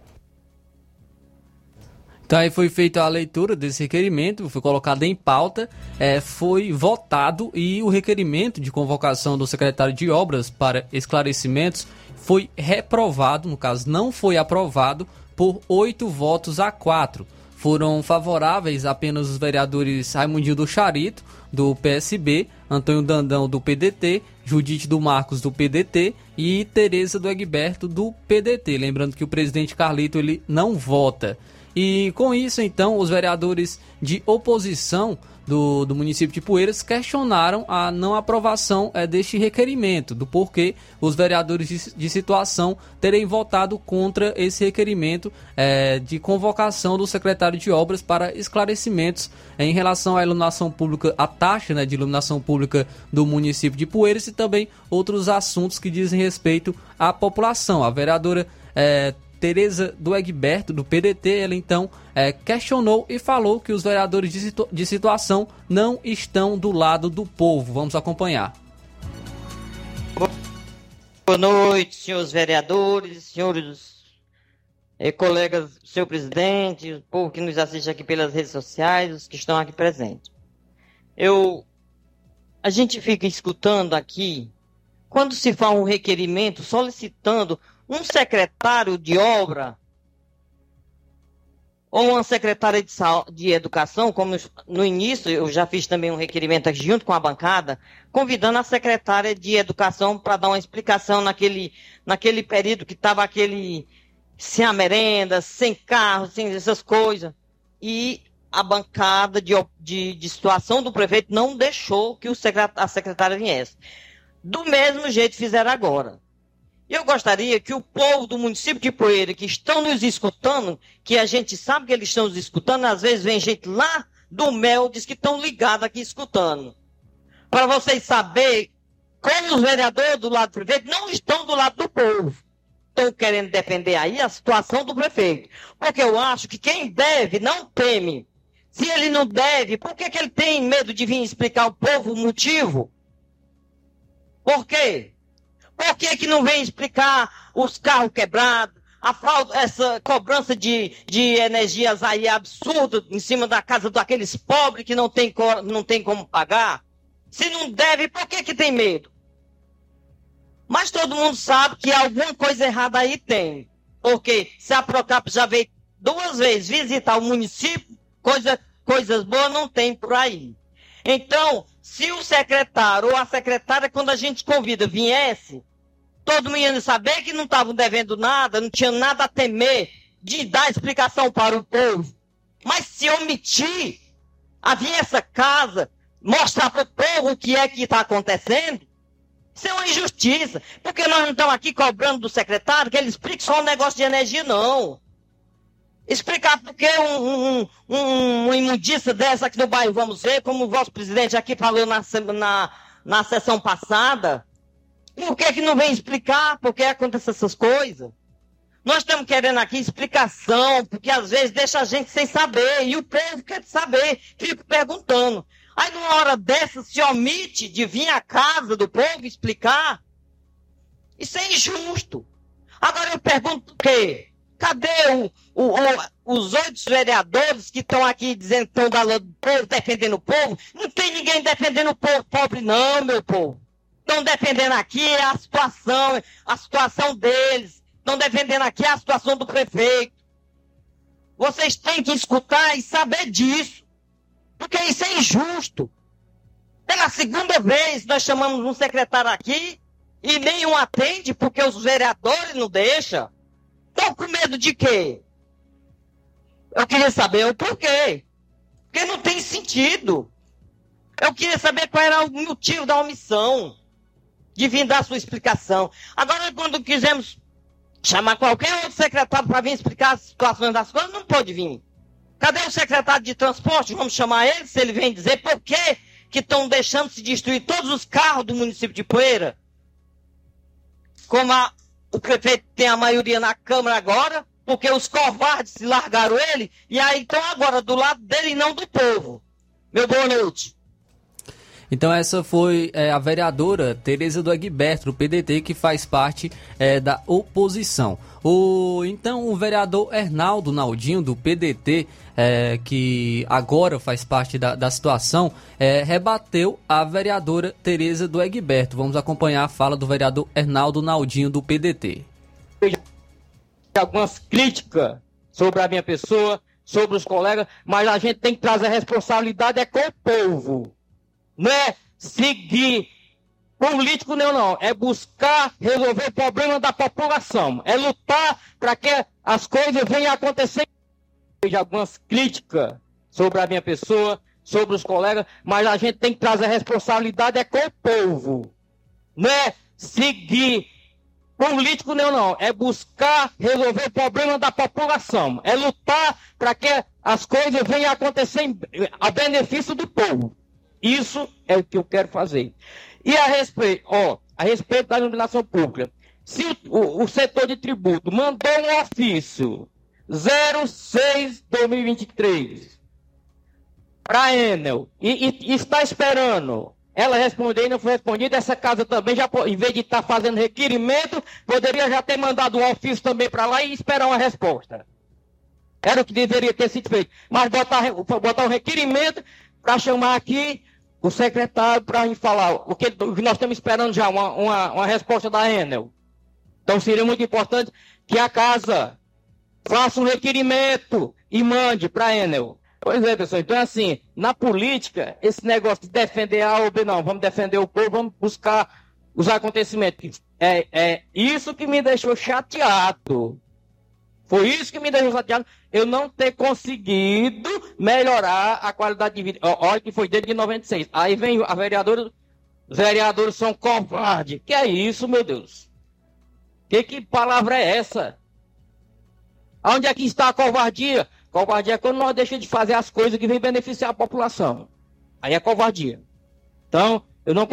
Então aí foi feita a leitura desse requerimento, foi colocado em pauta, é, foi votado e o requerimento de convocação do secretário de Obras para esclarecimentos foi reprovado, no caso não foi aprovado, por oito votos a quatro. Foram favoráveis apenas os vereadores Raimundinho do Charito, do PSB, Antônio Dandão, do PDT, Judite do Marcos, do PDT e Tereza do Egberto, do PDT. Lembrando que o presidente Carlito ele não vota. E com isso, então, os vereadores de oposição do, do município de Poeiras questionaram a não aprovação é, deste requerimento, do porquê os vereadores de, de situação terem votado contra esse requerimento é, de convocação do secretário de obras para esclarecimentos em relação à iluminação pública, a taxa né, de iluminação pública do município de Poeiras e também outros assuntos que dizem respeito à população. A vereadora é, Tereza do Egberto, do PDT, ela então é, questionou e falou que os vereadores de, situ de situação não estão do lado do povo. Vamos acompanhar. Boa noite, senhores vereadores, senhores eh, colegas, senhor presidente, o povo que nos assiste aqui pelas redes sociais, os que estão aqui presentes. Eu, a gente fica escutando aqui, quando se faz um requerimento solicitando um secretário de obra ou uma secretária de, de educação, como no início eu já fiz também um requerimento aqui junto com a bancada, convidando a secretária de educação para dar uma explicação naquele, naquele período que estava aquele sem a merenda, sem carro, sem essas coisas. E a bancada de, de, de situação do prefeito não deixou que o a secretária viesse. Do mesmo jeito fizeram agora. Eu gostaria que o povo do município de Poeira, que estão nos escutando, que a gente sabe que eles estão nos escutando, às vezes vem gente lá do Mel, diz que estão ligados aqui escutando. Para vocês saberem como os vereadores do lado do prefeito não estão do lado do povo. Estão querendo defender aí a situação do prefeito. Porque eu acho que quem deve não teme. Se ele não deve, por que, que ele tem medo de vir explicar ao povo o motivo? Por quê? Por que, que não vem explicar os carros quebrados, a falta, essa cobrança de, de energias aí absurda em cima da casa daqueles pobres que não tem, não tem como pagar? Se não deve, por que, que tem medo? Mas todo mundo sabe que alguma coisa errada aí tem. Porque se a Procap já veio duas vezes visitar o município, coisa, coisas boas não tem por aí. Então, se o secretário ou a secretária, quando a gente convida, viesse, todo mundo ia saber que não estavam devendo nada, não tinha nada a temer de dar explicação para o povo. Mas se omitir a vir essa casa, mostrar para o povo o que é que está acontecendo, isso é uma injustiça. Porque nós não estamos aqui cobrando do secretário que ele explique só um negócio de energia, não. Explicar por que um, um, um, uma imundiça dessa aqui no bairro, vamos ver, como o vosso presidente aqui falou na, na, na sessão passada, por que, que não vem explicar por que acontecem essas coisas? Nós estamos querendo aqui explicação, porque às vezes deixa a gente sem saber, e o povo quer saber, fica perguntando. Aí numa hora dessa se omite de vir à casa do povo explicar. Isso é injusto. Agora eu pergunto o quê? Cadê o, o, o, os oito vereadores que estão aqui dizendo que estão da do povo, defendendo o povo? Não tem ninguém defendendo o povo pobre, não, meu povo estão defendendo aqui a situação, a situação deles, estão defendendo aqui a situação do prefeito. Vocês têm que escutar e saber disso, porque isso é injusto. Pela segunda vez nós chamamos um secretário aqui e nenhum atende porque os vereadores não deixam. Estão com medo de quê? Eu queria saber o porquê. Porque não tem sentido. Eu queria saber qual era o motivo da omissão de vir dar sua explicação. Agora, quando quisemos Chamar qualquer outro secretário para vir explicar as situações das coisas, não pode vir. Cadê o secretário de transporte? Vamos chamar ele, se ele vem dizer por que que estão deixando se destruir todos os carros do município de Poeira. Como a, o prefeito tem a maioria na Câmara agora, porque os covardes se largaram ele, e aí estão agora do lado dele e não do povo. Meu boa noite. Então essa foi é, a vereadora Tereza do Egberto, do PDT, que faz parte é, da oposição. O, então o vereador Hernaldo Naldinho, do PDT, é, que agora faz parte da, da situação, é, rebateu a vereadora Tereza do Egberto. Vamos acompanhar a fala do vereador Hernaldo Naldinho, do PDT. Algumas críticas sobre a minha pessoa, sobre os colegas, mas a gente tem que trazer responsabilidade é com o povo não é seguir político não, não. É buscar resolver o problema da população. É lutar para que as coisas venham a acontecer. Vejo algumas críticas sobre a minha pessoa, sobre os colegas, mas a gente tem que trazer a responsabilidade é com o povo. Não é seguir político não, não. É buscar resolver o problema da população. É lutar para que as coisas venham a acontecer a benefício do povo. Isso é o que eu quero fazer. E a respeito, ó, a respeito da iluminação pública, se o, o, o setor de tributo mandou um ofício 06-2023 para a Enel e, e, está esperando ela responder e não foi respondida, essa casa também, já, em vez de estar tá fazendo requerimento, poderia já ter mandado um ofício também para lá e esperar uma resposta. Era o que deveria ter sido feito. Mas botar, botar um requerimento para chamar aqui o secretário para falar o que, nós estamos esperando já, uma, uma, uma resposta da Enel. Então seria muito importante que a casa faça um requerimento e mande para a Enel. Pois é, pessoal. Então, assim, na política, esse negócio de defender A ou B, não, vamos defender o povo, vamos buscar os acontecimentos. É, é isso que me deixou chateado. Foi isso que me deixou chateado, eu não ter conseguido melhorar a qualidade de vida. Olha que foi desde 96. Aí vem a vereadora, os vereadores são covardes. Que é isso, meu Deus? Que, que palavra é essa? Onde é que está a covardia? Covardia é quando nós deixamos de fazer as coisas que vêm beneficiar a população. Aí é covardia. Então, eu não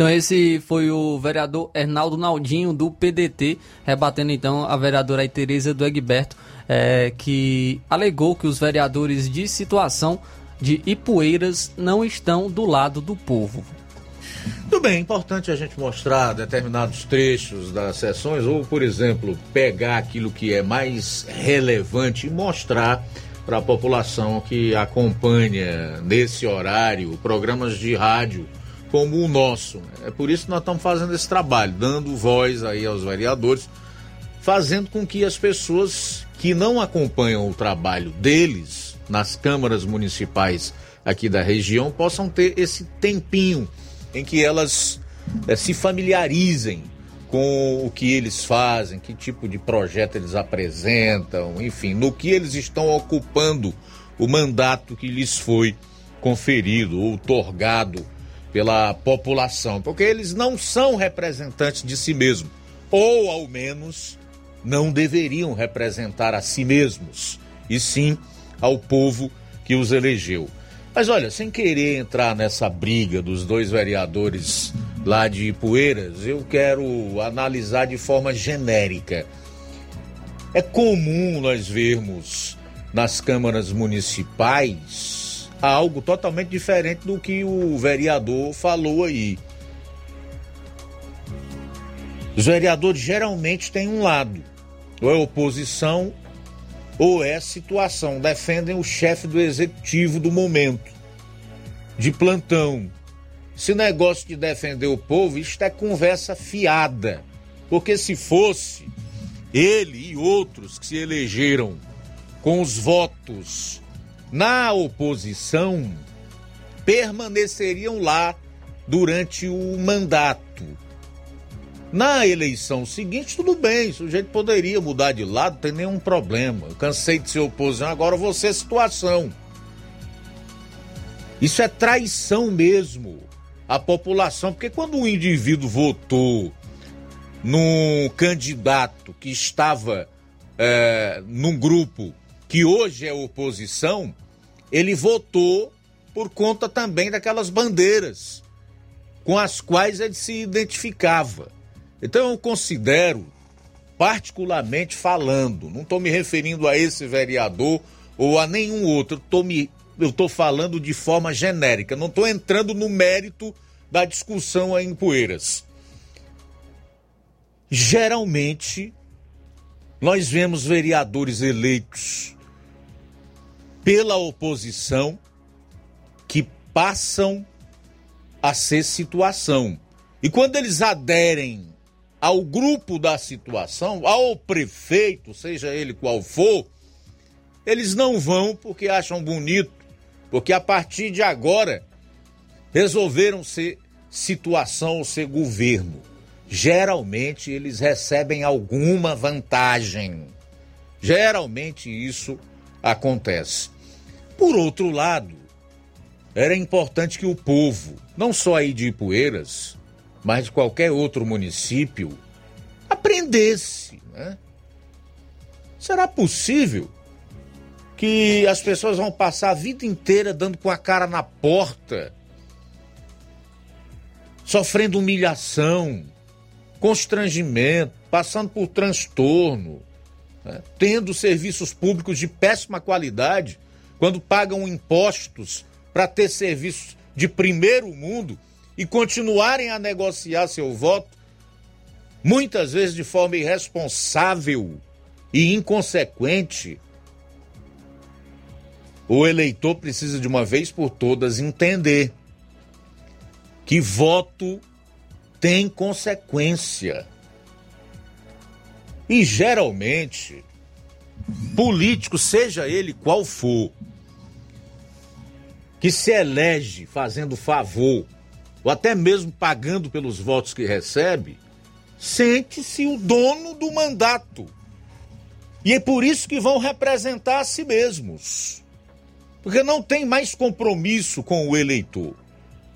então esse foi o vereador Hernaldo Naldinho do PDT, rebatendo então a vereadora Tereza do Egberto, é, que alegou que os vereadores de situação de Ipueiras não estão do lado do povo. Tudo bem, é importante a gente mostrar determinados trechos das sessões, ou, por exemplo, pegar aquilo que é mais relevante e mostrar para a população que acompanha nesse horário programas de rádio como o nosso. É por isso que nós estamos fazendo esse trabalho, dando voz aí aos vereadores, fazendo com que as pessoas que não acompanham o trabalho deles nas câmaras municipais aqui da região possam ter esse tempinho em que elas é, se familiarizem com o que eles fazem, que tipo de projeto eles apresentam, enfim, no que eles estão ocupando o mandato que lhes foi conferido ou otorgado pela população, porque eles não são representantes de si mesmos, ou ao menos não deveriam representar a si mesmos, e sim ao povo que os elegeu. Mas olha, sem querer entrar nessa briga dos dois vereadores lá de Ipueiras, eu quero analisar de forma genérica. É comum nós vermos nas câmaras municipais algo totalmente diferente do que o vereador falou aí. Os vereadores geralmente têm um lado, ou é oposição ou é situação, defendem o chefe do executivo do momento, de plantão. Esse negócio de defender o povo, isto é conversa fiada, porque se fosse ele e outros que se elegeram com os votos na oposição permaneceriam lá durante o mandato. Na eleição seguinte, tudo bem, o sujeito poderia mudar de lado, não tem nenhum problema. Eu cansei de ser oposição, agora vou ser situação. Isso é traição mesmo à população, porque quando um indivíduo votou num candidato que estava é, num grupo que hoje é oposição, ele votou por conta também daquelas bandeiras com as quais ele se identificava. Então eu considero, particularmente falando, não estou me referindo a esse vereador ou a nenhum outro, tô me, eu estou falando de forma genérica, não estou entrando no mérito da discussão em Poeiras. Geralmente, nós vemos vereadores eleitos pela oposição que passam a ser situação. E quando eles aderem ao grupo da situação, ao prefeito, seja ele qual for, eles não vão porque acham bonito, porque a partir de agora resolveram ser situação ou ser governo. Geralmente eles recebem alguma vantagem. Geralmente isso acontece. Por outro lado, era importante que o povo, não só aí de Ipueiras, mas de qualquer outro município, aprendesse. Né? Será possível que as pessoas vão passar a vida inteira dando com a cara na porta, sofrendo humilhação, constrangimento, passando por transtorno, né? tendo serviços públicos de péssima qualidade, quando pagam impostos para ter serviços de primeiro mundo e continuarem a negociar seu voto, muitas vezes de forma irresponsável e inconsequente. O eleitor precisa de uma vez por todas entender que voto tem consequência. E geralmente, político, seja ele qual for, que se elege fazendo favor, ou até mesmo pagando pelos votos que recebe, sente-se o dono do mandato. E é por isso que vão representar a si mesmos. Porque não tem mais compromisso com o eleitor.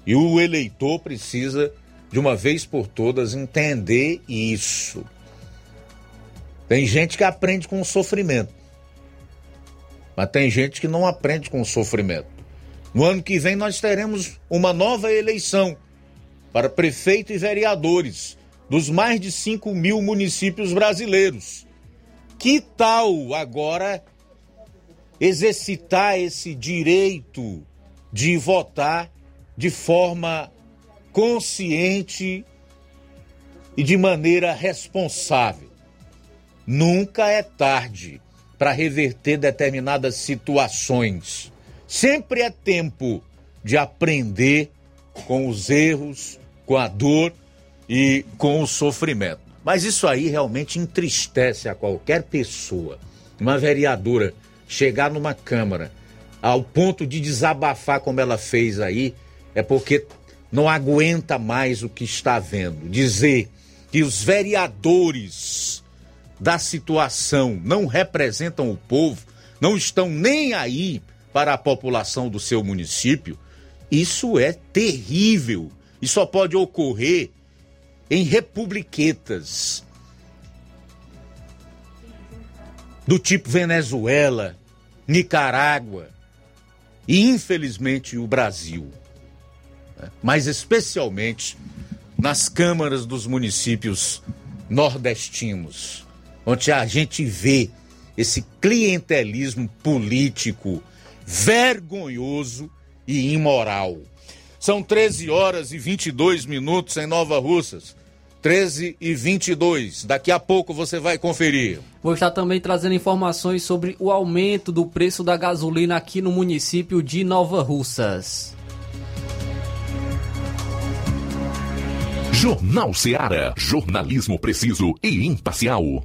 E o eleitor precisa, de uma vez por todas, entender isso. Tem gente que aprende com o sofrimento. Mas tem gente que não aprende com o sofrimento. No ano que vem nós teremos uma nova eleição para prefeito e vereadores dos mais de 5 mil municípios brasileiros. Que tal agora exercitar esse direito de votar de forma consciente e de maneira responsável? Nunca é tarde para reverter determinadas situações. Sempre é tempo de aprender com os erros, com a dor e com o sofrimento. Mas isso aí realmente entristece a qualquer pessoa. Uma vereadora chegar numa Câmara ao ponto de desabafar como ela fez aí, é porque não aguenta mais o que está vendo. Dizer que os vereadores da situação não representam o povo, não estão nem aí para a população do seu município, isso é terrível e só pode ocorrer em republiquetas do tipo Venezuela, Nicarágua e infelizmente o Brasil, né? mas especialmente nas câmaras dos municípios nordestinos, onde a gente vê esse clientelismo político vergonhoso e imoral. São 13 horas e 22 minutos em Nova Russas. 13 e 22. Daqui a pouco você vai conferir. Vou estar também trazendo informações sobre o aumento do preço da gasolina aqui no município de Nova Russas. Jornal Seara. Jornalismo preciso e imparcial.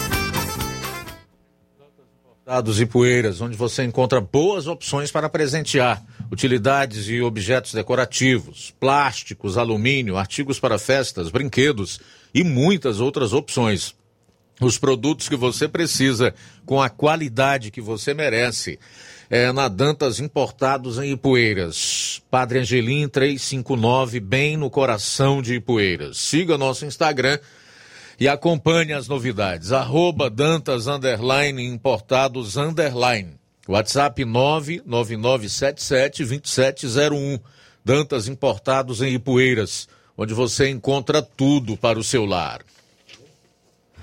Dados e Poeiras, onde você encontra boas opções para presentear utilidades e objetos decorativos, plásticos, alumínio, artigos para festas, brinquedos e muitas outras opções. Os produtos que você precisa com a qualidade que você merece. É na Dantas Importados em Ipueiras. Padre Angelim 359, bem no coração de Ipueiras. Siga nosso Instagram e acompanhe as novidades. Arroba Dantas Underline Importados Underline. WhatsApp 999772701. Dantas Importados em Ipueiras, onde você encontra tudo para o seu lar.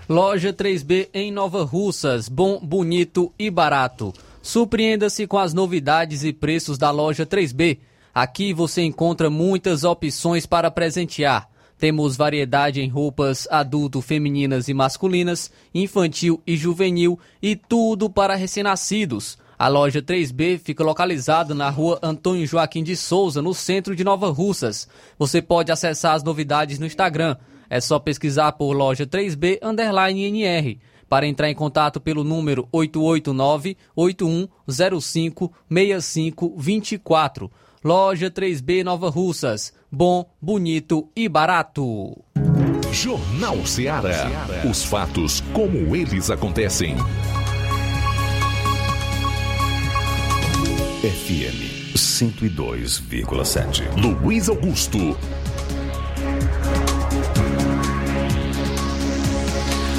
Loja 3B em Nova Russas, bom, bonito e barato. Surpreenda-se com as novidades e preços da loja 3B. Aqui você encontra muitas opções para presentear. Temos variedade em roupas adulto, femininas e masculinas, infantil e juvenil e tudo para recém-nascidos. A loja 3B fica localizada na rua Antônio Joaquim de Souza, no centro de Nova Russas. Você pode acessar as novidades no Instagram. É só pesquisar por loja 3B underline NR. Para entrar em contato pelo número 889-8105-6524. Loja 3B Nova Russas. Bom, bonito e barato. Jornal Ceará. Os fatos como eles acontecem. FM 102,7. Luiz Augusto.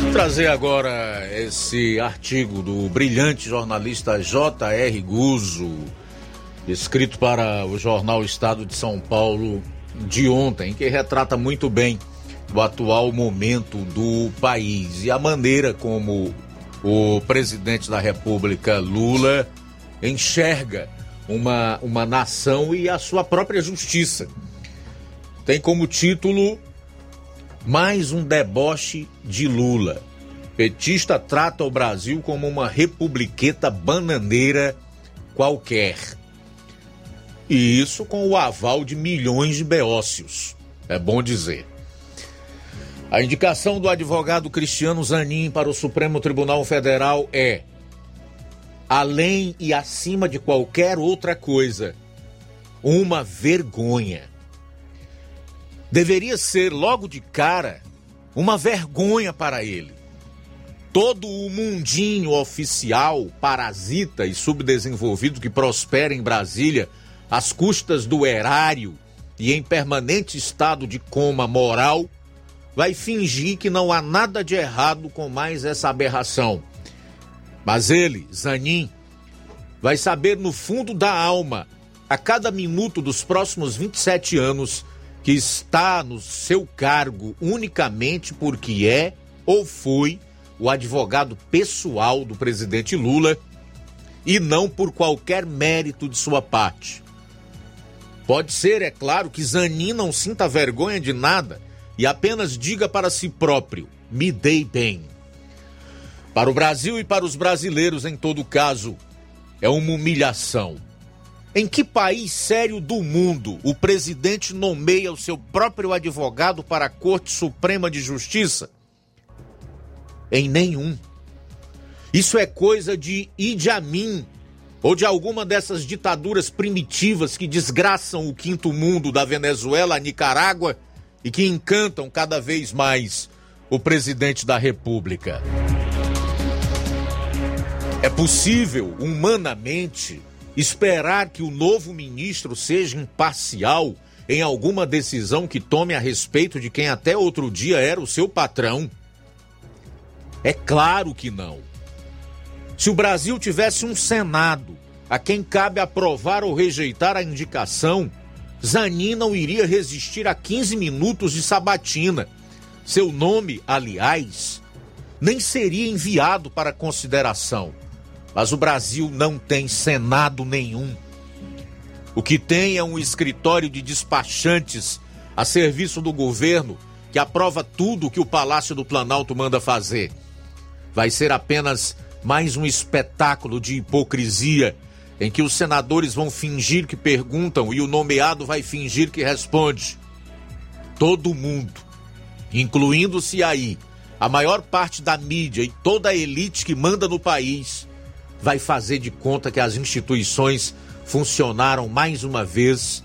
Vou trazer agora esse artigo do brilhante jornalista J.R. Guzzo, escrito para o jornal Estado de São Paulo de ontem, que retrata muito bem o atual momento do país e a maneira como o presidente da República, Lula, enxerga uma, uma nação e a sua própria justiça. tem como título Mais um deboche de Lula. Petista trata o Brasil como uma republiqueta bananeira qualquer. E isso com o aval de milhões de beócios. É bom dizer. A indicação do advogado Cristiano Zanin para o Supremo Tribunal Federal é, além e acima de qualquer outra coisa, uma vergonha. Deveria ser logo de cara uma vergonha para ele. Todo o mundinho oficial, parasita e subdesenvolvido que prospera em Brasília às custas do erário e em permanente estado de coma moral vai fingir que não há nada de errado com mais essa aberração. Mas ele, Zanin, vai saber no fundo da alma, a cada minuto dos próximos 27 anos, que está no seu cargo unicamente porque é ou foi o advogado pessoal do presidente Lula e não por qualquer mérito de sua parte. Pode ser, é claro, que Zanin não sinta vergonha de nada e apenas diga para si próprio: me dei bem. Para o Brasil e para os brasileiros, em todo caso, é uma humilhação. Em que país sério do mundo o presidente nomeia o seu próprio advogado para a Corte Suprema de Justiça? Em nenhum. Isso é coisa de Idi Amin ou de alguma dessas ditaduras primitivas que desgraçam o quinto mundo da Venezuela a Nicarágua e que encantam cada vez mais o presidente da República. É possível, humanamente, esperar que o novo ministro seja imparcial em alguma decisão que tome a respeito de quem até outro dia era o seu patrão? É claro que não. Se o Brasil tivesse um Senado a quem cabe aprovar ou rejeitar a indicação, Zanin não iria resistir a 15 minutos de sabatina. Seu nome, aliás, nem seria enviado para consideração. Mas o Brasil não tem Senado nenhum. O que tem é um escritório de despachantes a serviço do governo que aprova tudo o que o Palácio do Planalto manda fazer. Vai ser apenas mais um espetáculo de hipocrisia em que os senadores vão fingir que perguntam e o nomeado vai fingir que responde. Todo mundo, incluindo-se aí a maior parte da mídia e toda a elite que manda no país, vai fazer de conta que as instituições funcionaram mais uma vez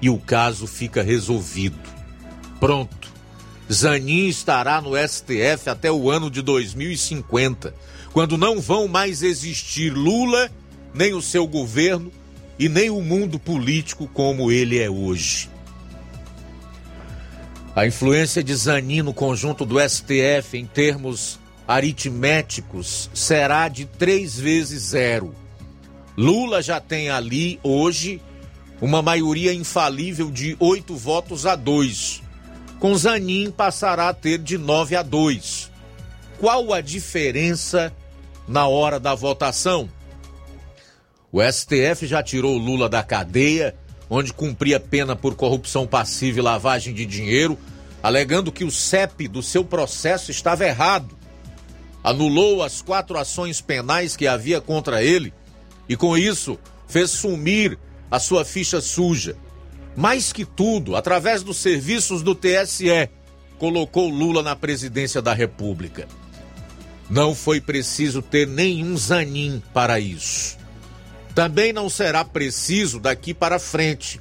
e o caso fica resolvido. Pronto. Zanin estará no STF até o ano de 2050, quando não vão mais existir Lula nem o seu governo e nem o mundo político como ele é hoje. A influência de Zanin no conjunto do STF em termos aritméticos será de três vezes zero. Lula já tem ali hoje uma maioria infalível de oito votos a dois. Com Zanin passará a ter de nove a dois. Qual a diferença na hora da votação? O STF já tirou Lula da cadeia, onde cumpria pena por corrupção passiva e lavagem de dinheiro, alegando que o CEP do seu processo estava errado. Anulou as quatro ações penais que havia contra ele e, com isso, fez sumir a sua ficha suja. Mais que tudo, através dos serviços do TSE, colocou Lula na presidência da República. Não foi preciso ter nenhum zanin para isso. Também não será preciso daqui para frente.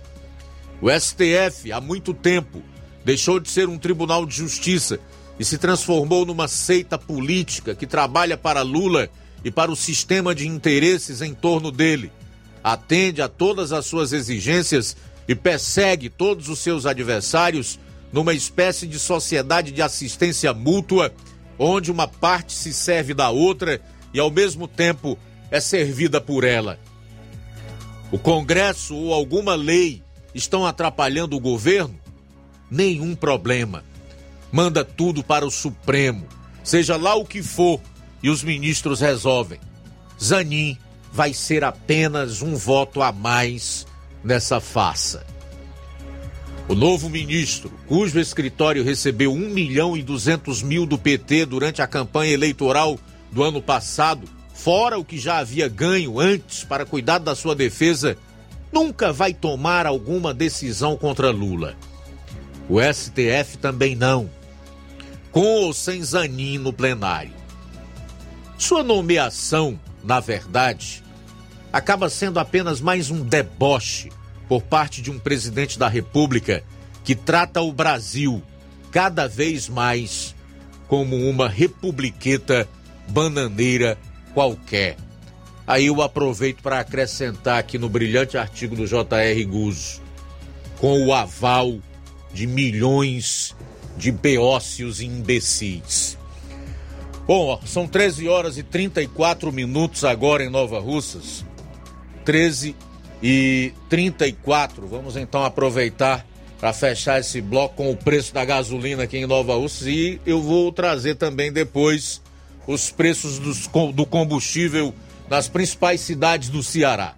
O STF, há muito tempo, deixou de ser um tribunal de justiça e se transformou numa seita política que trabalha para Lula e para o sistema de interesses em torno dele. Atende a todas as suas exigências e persegue todos os seus adversários numa espécie de sociedade de assistência mútua, onde uma parte se serve da outra e ao mesmo tempo é servida por ela o Congresso ou alguma lei estão atrapalhando o governo? Nenhum problema. Manda tudo para o Supremo, seja lá o que for, e os ministros resolvem. Zanin vai ser apenas um voto a mais nessa farsa. O novo ministro, cujo escritório recebeu 1 milhão e 200 mil do PT durante a campanha eleitoral do ano passado, fora o que já havia ganho antes para cuidar da sua defesa, nunca vai tomar alguma decisão contra Lula. O STF também não. Com ou sem Zanin no plenário. Sua nomeação, na verdade, acaba sendo apenas mais um deboche por parte de um presidente da República que trata o Brasil cada vez mais como uma republiqueta bananeira qualquer. Aí eu aproveito para acrescentar aqui no brilhante artigo do J.R. Guzzo, com o aval de milhões de beócios e imbecis. Bom, são 13 horas e 34 minutos agora em Nova Russas. 13 e 34. Vamos então aproveitar para fechar esse bloco com o preço da gasolina aqui em Nova Russas e eu vou trazer também depois os preços dos, do combustível nas principais cidades do Ceará.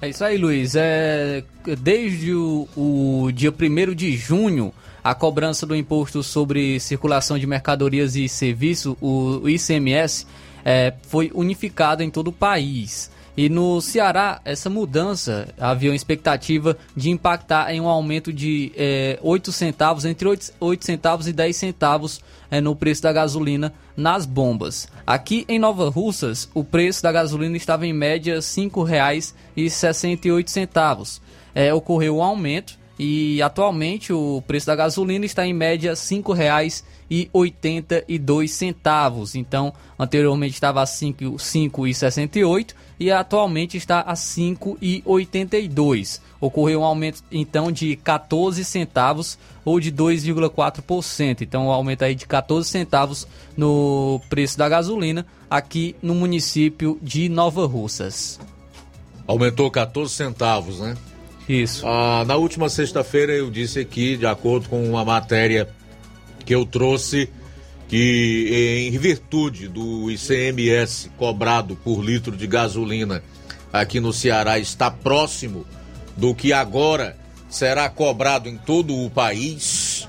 É isso aí, Luiz. É, desde o, o dia 1 de junho, a cobrança do imposto sobre circulação de mercadorias e serviços, o ICMS, é, foi unificado em todo o país. E no Ceará, essa mudança havia uma expectativa de impactar em um aumento de é, 8 centavos, entre 8, 8 centavos e 10 centavos é, no preço da gasolina nas bombas. Aqui em Nova Russas, o preço da gasolina estava em média R$ 5,68. É, ocorreu um aumento e atualmente o preço da gasolina está em média R$ 5,82. Então, anteriormente estava R$ 5,68 e atualmente está a 5,82. Ocorreu um aumento então de 14 centavos ou de 2,4%. Então, um aumento aí de 14 centavos no preço da gasolina aqui no município de Nova Russas. Aumentou 14 centavos, né? Isso. Ah, na última sexta-feira eu disse aqui, de acordo com uma matéria que eu trouxe, que em virtude do ICMS cobrado por litro de gasolina aqui no Ceará está próximo do que agora será cobrado em todo o país,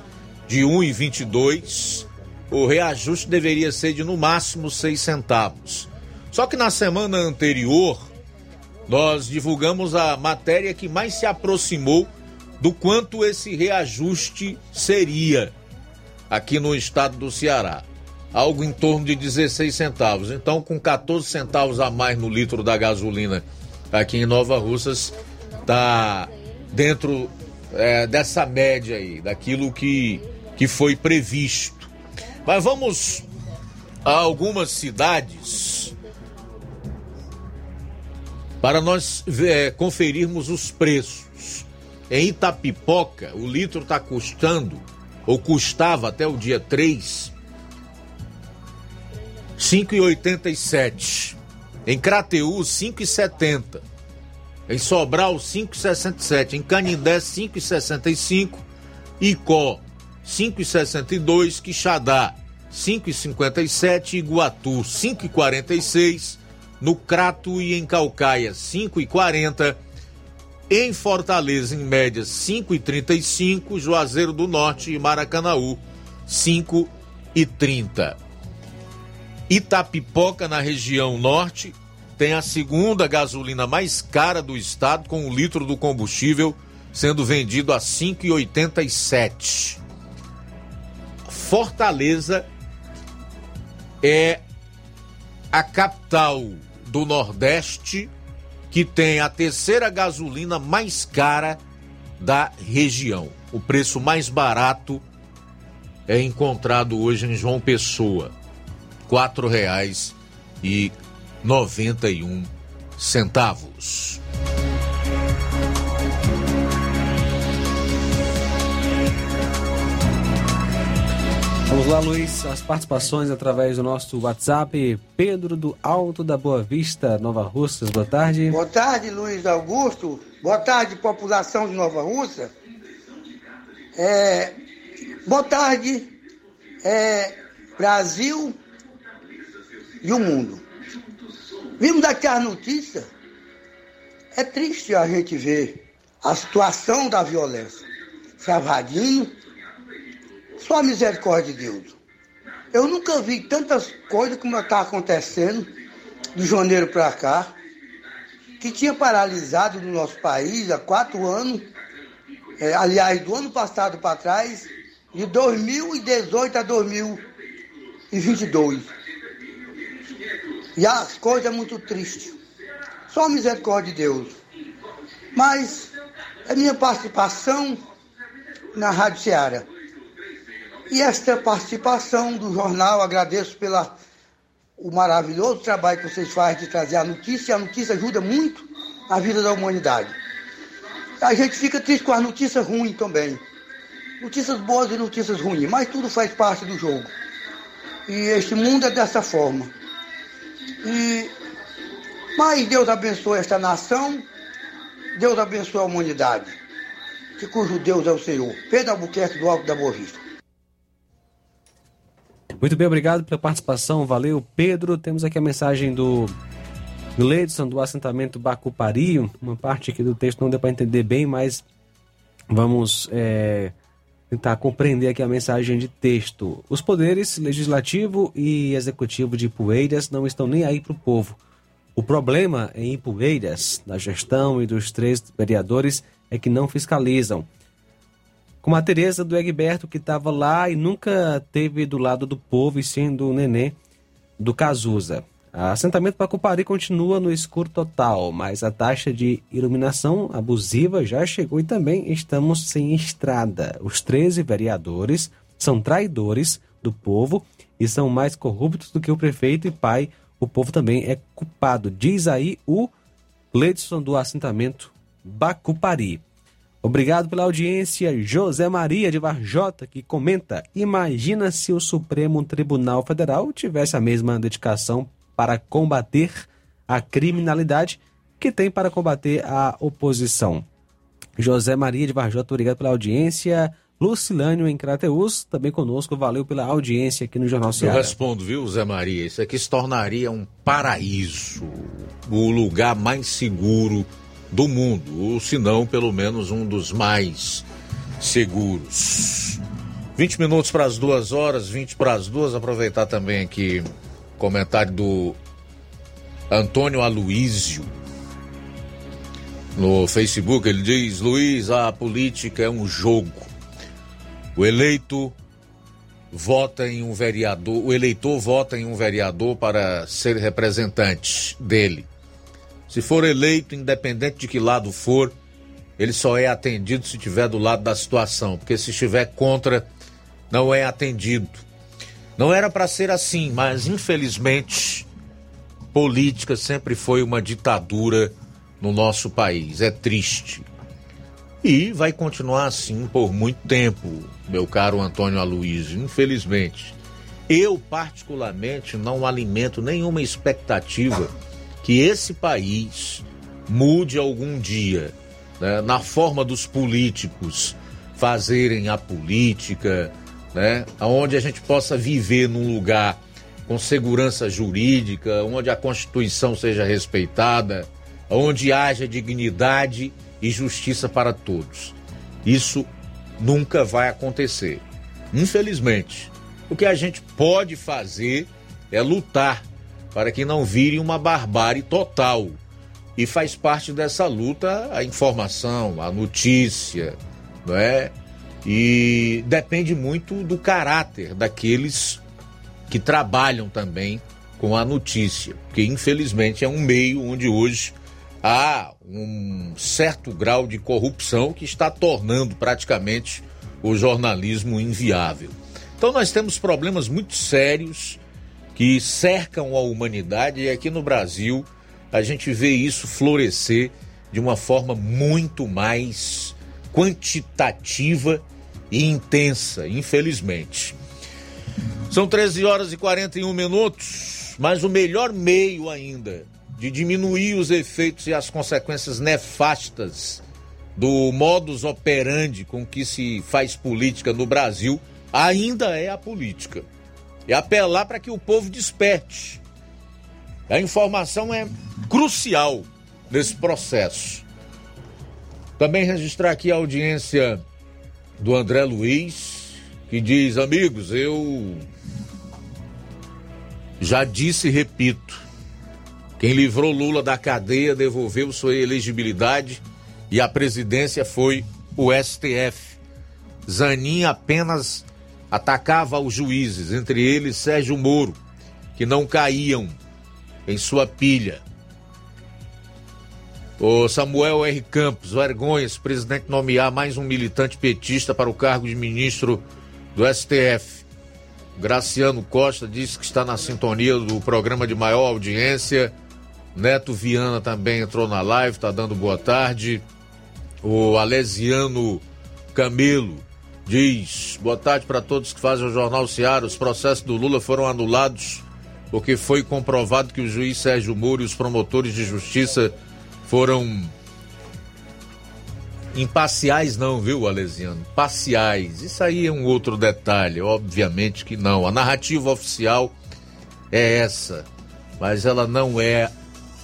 de 1,22, o reajuste deveria ser de no máximo 6 centavos. Só que na semana anterior, nós divulgamos a matéria que mais se aproximou do quanto esse reajuste seria aqui no estado do Ceará. Algo em torno de 16 centavos. Então, com 14 centavos a mais no litro da gasolina aqui em Nova Russas, está dentro é, dessa média aí, daquilo que, que foi previsto. Mas vamos a algumas cidades para nós é, conferirmos os preços. Em Itapipoca, o litro está custando, ou custava até o dia 3, 5,87. Em Crateú, 5,70. Em Sobral, 5,67. Em Canindé, 5,65. Icó, 5,62. Quixadá, 5,57. Iguatu, 5,46 no Crato e em Calcaia 5,40, em Fortaleza em média 5,35, Juazeiro do Norte e Maracanaú 5,30. Itapipoca na região norte tem a segunda gasolina mais cara do estado com o um litro do combustível sendo vendido a 5,87. Fortaleza é a capital do Nordeste que tem a terceira gasolina mais cara da região. O preço mais barato é encontrado hoje em João Pessoa, R$ 4,91 centavos. Vamos lá, Luiz, as participações através do nosso WhatsApp. Pedro do Alto da Boa Vista, Nova Russas, boa tarde. Boa tarde, Luiz Augusto. Boa tarde, população de Nova Russa. É, boa tarde, é, Brasil e o mundo. Vimos daqui as notícias. É triste a gente ver a situação da violência. Savadinho. Só a misericórdia de Deus. Eu nunca vi tantas coisas como está acontecendo de janeiro para cá, que tinha paralisado no nosso país há quatro anos, é, aliás, do ano passado para trás, de 2018 a 2022. E as coisas é muito tristes. Só a misericórdia de Deus. Mas é minha participação na Rádio Ceará. E esta participação do jornal, agradeço pela o maravilhoso trabalho que vocês fazem de trazer a notícia. A notícia ajuda muito a vida da humanidade. A gente fica triste com as notícias ruins também. Notícias boas e notícias ruins, mas tudo faz parte do jogo. E este mundo é dessa forma. E mas Deus abençoe esta nação, Deus abençoe a humanidade, que cujo Deus é o Senhor. Pedro Albuquerque do Alto da Boa Vista. Muito bem, obrigado pela participação. Valeu, Pedro. Temos aqui a mensagem do Gleidson, do assentamento Bacupari. Uma parte aqui do texto não deu para entender bem, mas vamos é, tentar compreender aqui a mensagem de texto. Os poderes legislativo e executivo de Poeiras não estão nem aí para o povo. O problema em Poeiras, da gestão e dos três vereadores, é que não fiscalizam como a Tereza do Egberto, que estava lá e nunca teve do lado do povo, e sendo o nenê do Cazuza. O assentamento Pacupari continua no escuro total, mas a taxa de iluminação abusiva já chegou e também estamos sem estrada. Os 13 vereadores são traidores do povo e são mais corruptos do que o prefeito e pai. O povo também é culpado, diz aí o Leidson do assentamento Bacupari. Obrigado pela audiência, José Maria de Varjota, que comenta: Imagina se o Supremo Tribunal Federal tivesse a mesma dedicação para combater a criminalidade que tem para combater a oposição. José Maria de Varjota, obrigado pela audiência. Lucilânio em Crateus, também conosco, valeu pela audiência aqui no Jornal Ceará. Eu respondo, viu, Zé Maria? Isso aqui se tornaria um paraíso, o lugar mais seguro do mundo, ou se não, pelo menos um dos mais seguros. 20 minutos para as duas horas, 20 para as duas. Aproveitar também aqui comentário do Antônio Aloísio no Facebook. Ele diz: Luiz, a política é um jogo. O eleito vota em um vereador, o eleitor vota em um vereador para ser representante dele. Se for eleito, independente de que lado for, ele só é atendido se estiver do lado da situação, porque se estiver contra, não é atendido. Não era para ser assim, mas infelizmente, política sempre foi uma ditadura no nosso país. É triste. E vai continuar assim por muito tempo, meu caro Antônio Aloysio, infelizmente. Eu, particularmente, não alimento nenhuma expectativa que esse país mude algum dia né, na forma dos políticos fazerem a política, né, onde a gente possa viver num lugar com segurança jurídica, onde a Constituição seja respeitada, onde haja dignidade e justiça para todos. Isso nunca vai acontecer. Infelizmente, o que a gente pode fazer é lutar para que não vire uma barbárie total. E faz parte dessa luta a informação, a notícia, não é? E depende muito do caráter daqueles que trabalham também com a notícia, porque infelizmente é um meio onde hoje há um certo grau de corrupção que está tornando praticamente o jornalismo inviável. Então nós temos problemas muito sérios que cercam a humanidade e aqui no Brasil a gente vê isso florescer de uma forma muito mais quantitativa e intensa, infelizmente. São 13 horas e 41 minutos, mas o melhor meio ainda de diminuir os efeitos e as consequências nefastas do modus operandi com que se faz política no Brasil ainda é a política é apelar para que o povo desperte. A informação é crucial nesse processo. Também registrar aqui a audiência do André Luiz, que diz: Amigos, eu já disse e repito. Quem livrou Lula da cadeia devolveu sua elegibilidade e a presidência foi o STF. Zanin apenas atacava os juízes, entre eles Sérgio Moro, que não caíam em sua pilha. O Samuel R. Campos, vergonha esse presidente nomear mais um militante petista para o cargo de ministro do STF. Graciano Costa disse que está na sintonia do programa de maior audiência. Neto Viana também entrou na live, está dando boa tarde. O Alesiano Camelo diz: boa tarde para todos que fazem o Jornal Seara. Os processos do Lula foram anulados porque foi comprovado que o juiz Sérgio Moro e os promotores de justiça foram imparciais, não, viu, Alesiano? Parciais. Isso aí é um outro detalhe, obviamente que não. A narrativa oficial é essa, mas ela não é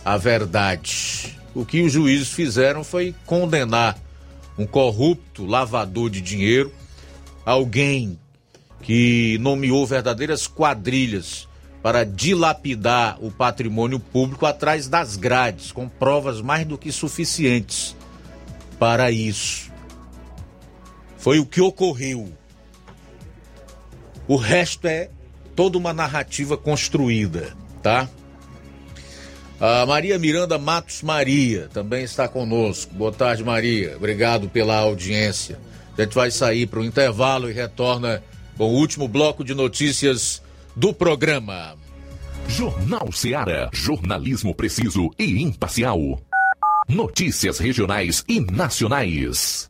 a verdade. O que os juízes fizeram foi condenar um corrupto lavador de dinheiro, alguém que nomeou verdadeiras quadrilhas para dilapidar o patrimônio público atrás das grades, com provas mais do que suficientes para isso. Foi o que ocorreu. O resto é toda uma narrativa construída, tá? A Maria Miranda Matos Maria também está conosco. Boa tarde, Maria. Obrigado pela audiência. A gente vai sair para o intervalo e retorna com o último bloco de notícias do programa. Jornal Seara. Jornalismo preciso e imparcial. Notícias regionais e nacionais.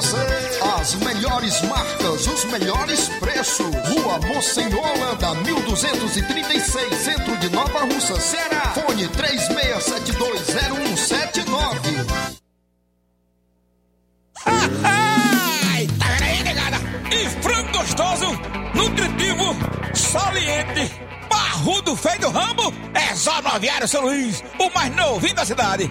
você. As melhores marcas, os melhores preços. Rua Monsenhor Holanda, 1236, centro de Nova Russa, Ceará. Fone 36720179. Ai, tá vendo aí, negada? E frango gostoso, nutritivo, saliente, barrudo feio do ramo, é só no Aviário São Luís, o mais novinho da cidade.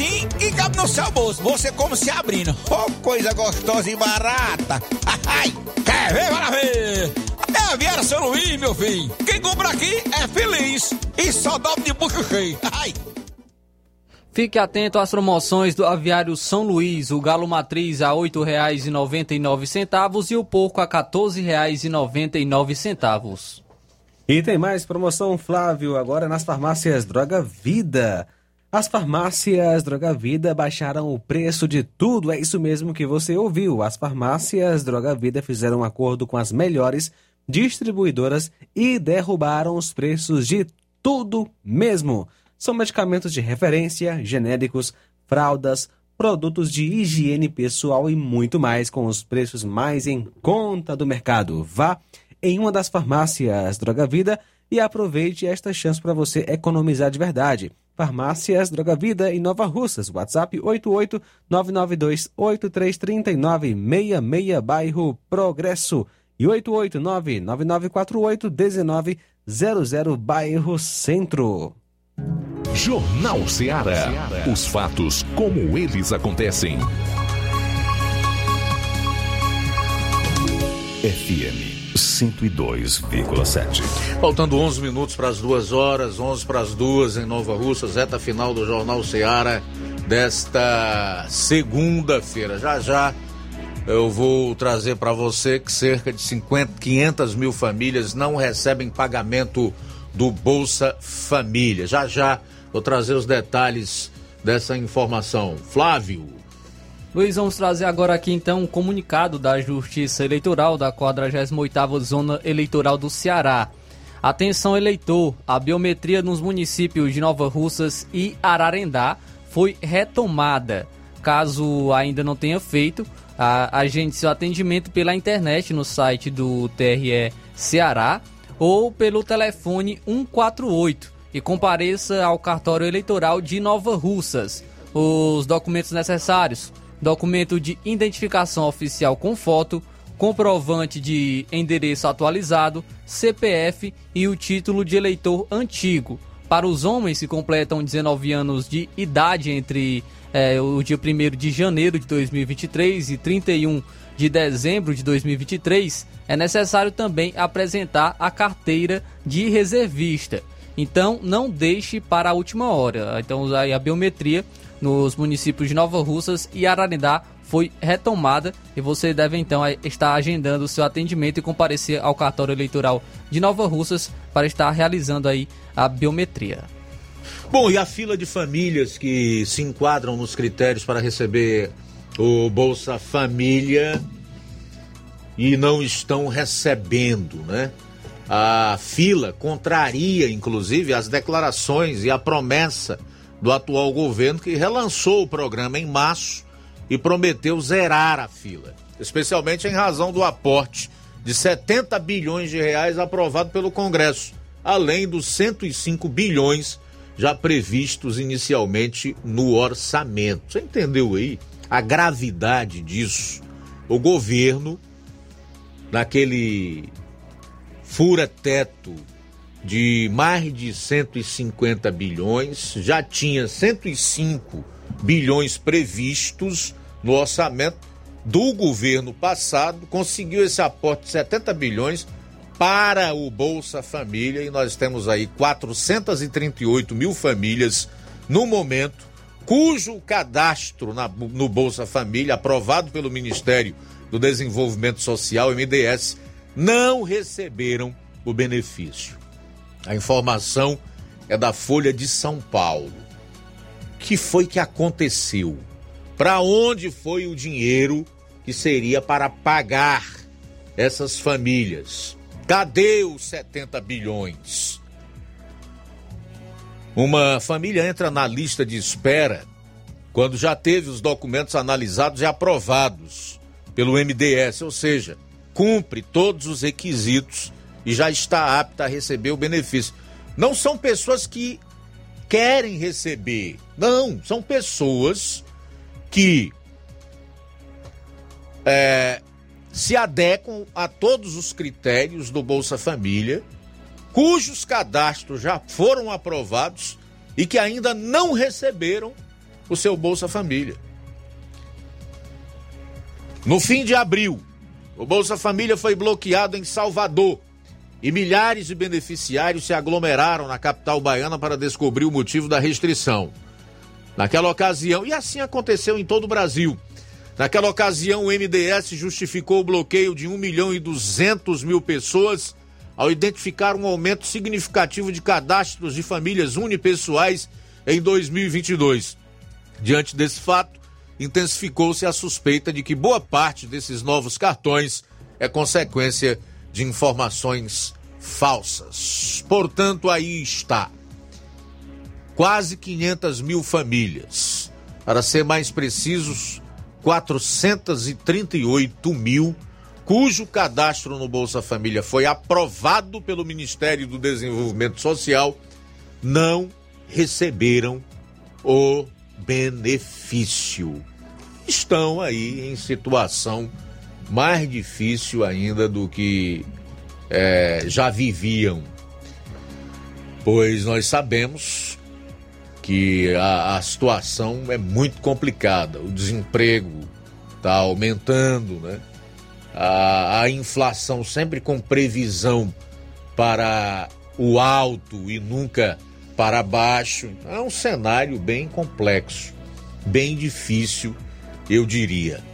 precinho e cabe no seu bolso. Você como se abrindo. Oh, coisa gostosa e barata. Ai, quer ver, para ver? É Aviário São Luís, meu filho. Quem compra aqui é feliz e só dobra de bucho cheio. Ai. Fique atento às promoções do Aviário São Luís. O galo matriz a R$ 8,99 e o porco a R$ 14,99. E tem mais promoção, Flávio, agora nas farmácias Droga Vida. As farmácias Droga Vida baixaram o preço de tudo, é isso mesmo que você ouviu. As farmácias Droga Vida fizeram um acordo com as melhores distribuidoras e derrubaram os preços de tudo mesmo. São medicamentos de referência, genéricos, fraldas, produtos de higiene pessoal e muito mais com os preços mais em conta do mercado. Vá em uma das farmácias Droga Vida e aproveite esta chance para você economizar de verdade. Farmácias Droga Vida em Nova Russas, WhatsApp 88992833966, bairro Progresso e 88999481900, bairro Centro. Jornal Ceará. Os fatos como eles acontecem. FM 102,7. Faltando 11 minutos para as duas horas, 11 para as duas em Nova Russas, reta final do Jornal Ceará desta segunda-feira. Já já eu vou trazer para você que cerca de 50, 500 mil famílias não recebem pagamento do Bolsa Família. Já já vou trazer os detalhes dessa informação. Flávio. Luiz, vamos trazer agora aqui então um comunicado da Justiça Eleitoral da 48ª Zona Eleitoral do Ceará. Atenção eleitor, a biometria nos municípios de Nova Russas e Ararendá foi retomada. Caso ainda não tenha feito, agende seu atendimento pela internet no site do TRE Ceará ou pelo telefone 148 e compareça ao cartório eleitoral de Nova Russas. Os documentos necessários: documento de identificação oficial com foto, comprovante de endereço atualizado, CPF e o título de eleitor antigo. Para os homens que completam 19 anos de idade entre é, o dia 1 de janeiro de 2023 e 31 de dezembro de 2023, é necessário também apresentar a carteira de reservista. Então, não deixe para a última hora. Então, a biometria nos municípios de Nova Russas e Ararendá foi retomada e você deve então estar agendando o seu atendimento e comparecer ao cartório eleitoral de Nova Russas para estar realizando aí a biometria. Bom, e a fila de famílias que se enquadram nos critérios para receber o Bolsa Família e não estão recebendo, né? A fila contraria, inclusive, as declarações e a promessa do atual governo que relançou o programa em março e prometeu zerar a fila, especialmente em razão do aporte de 70 bilhões de reais aprovado pelo Congresso, além dos 105 bilhões já previstos inicialmente no orçamento. Você entendeu aí a gravidade disso? O governo, naquele fura-teto de mais de 150 bilhões, já tinha 105 bilhões previstos no orçamento do governo passado, conseguiu esse aporte de 70 bilhões para o Bolsa Família e nós temos aí 438 mil famílias no momento cujo cadastro na, no Bolsa Família, aprovado pelo Ministério do Desenvolvimento Social, MDS, não receberam o benefício. A informação é da Folha de São Paulo. O que foi que aconteceu? Para onde foi o dinheiro que seria para pagar essas famílias? Cadê os 70 bilhões? Uma família entra na lista de espera quando já teve os documentos analisados e aprovados pelo MDS, ou seja, cumpre todos os requisitos e já está apta a receber o benefício. Não são pessoas que querem receber. Não, são pessoas que é, se adequam a todos os critérios do Bolsa Família, cujos cadastros já foram aprovados e que ainda não receberam o seu Bolsa Família. No fim de abril, o Bolsa Família foi bloqueado em Salvador e milhares de beneficiários se aglomeraram na capital baiana para descobrir o motivo da restrição. Naquela ocasião, e assim aconteceu em todo o Brasil, naquela ocasião o MDS justificou o bloqueio de 1 milhão e 200 mil pessoas ao identificar um aumento significativo de cadastros de famílias unipessoais em 2022. Diante desse fato, intensificou-se a suspeita de que boa parte desses novos cartões é consequência de informações falsas. Portanto, aí está. Quase 500 mil famílias. Para ser mais precisos, 438 mil, cujo cadastro no Bolsa Família foi aprovado pelo Ministério do Desenvolvimento Social, não receberam o benefício. Estão aí em situação mais difícil ainda do que é, já viviam. Pois nós sabemos que a, a situação é muito complicada, o desemprego está aumentando, né? A, a inflação sempre com previsão para o alto e nunca para baixo. É um cenário bem complexo, bem difícil, eu diria.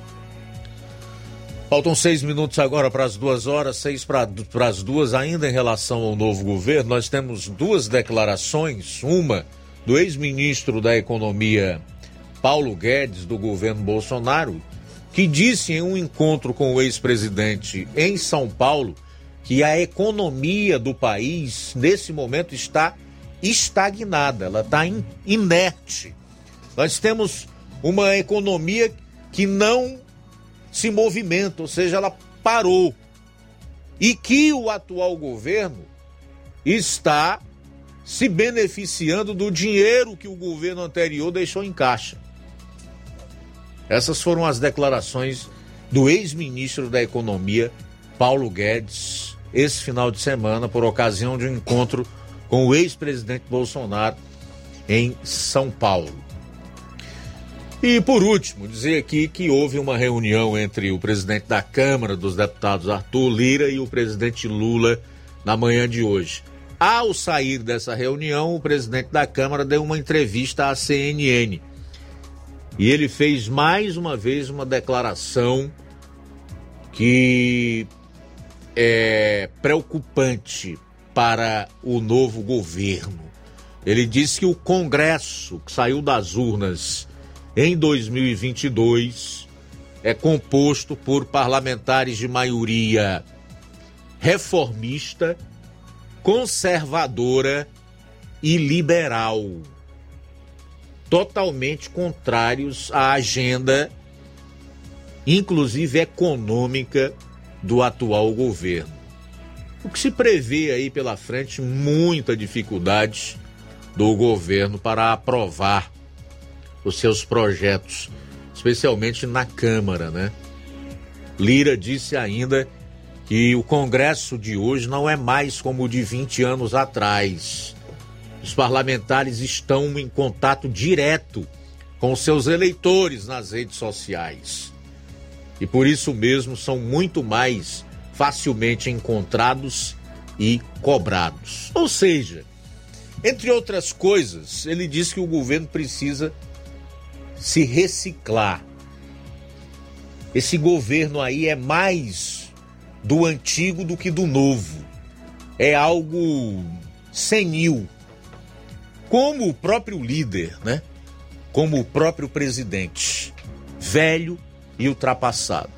Faltam seis minutos agora para as duas horas, seis para as duas, ainda em relação ao novo governo. Nós temos duas declarações: uma do ex-ministro da Economia, Paulo Guedes, do governo Bolsonaro, que disse em um encontro com o ex-presidente em São Paulo que a economia do país, nesse momento, está estagnada, ela está inerte. Nós temos uma economia que não se movimenta, ou seja, ela parou. E que o atual governo está se beneficiando do dinheiro que o governo anterior deixou em caixa. Essas foram as declarações do ex-ministro da Economia, Paulo Guedes, esse final de semana, por ocasião de um encontro com o ex-presidente Bolsonaro em São Paulo. E por último, dizer aqui que houve uma reunião entre o presidente da Câmara dos Deputados, Arthur Lira, e o presidente Lula na manhã de hoje. Ao sair dessa reunião, o presidente da Câmara deu uma entrevista à CNN. E ele fez mais uma vez uma declaração que é preocupante para o novo governo. Ele disse que o Congresso, que saiu das urnas em 2022 é composto por parlamentares de maioria reformista, conservadora e liberal, totalmente contrários à agenda, inclusive econômica, do atual governo. O que se prevê aí pela frente muita dificuldade do governo para aprovar os seus projetos, especialmente na Câmara, né? Lira disse ainda que o Congresso de hoje não é mais como o de 20 anos atrás. Os parlamentares estão em contato direto com seus eleitores nas redes sociais. E por isso mesmo são muito mais facilmente encontrados e cobrados. Ou seja, entre outras coisas, ele diz que o governo precisa se reciclar. Esse governo aí é mais do antigo do que do novo. É algo senil. Como o próprio líder, né? Como o próprio presidente. Velho e ultrapassado.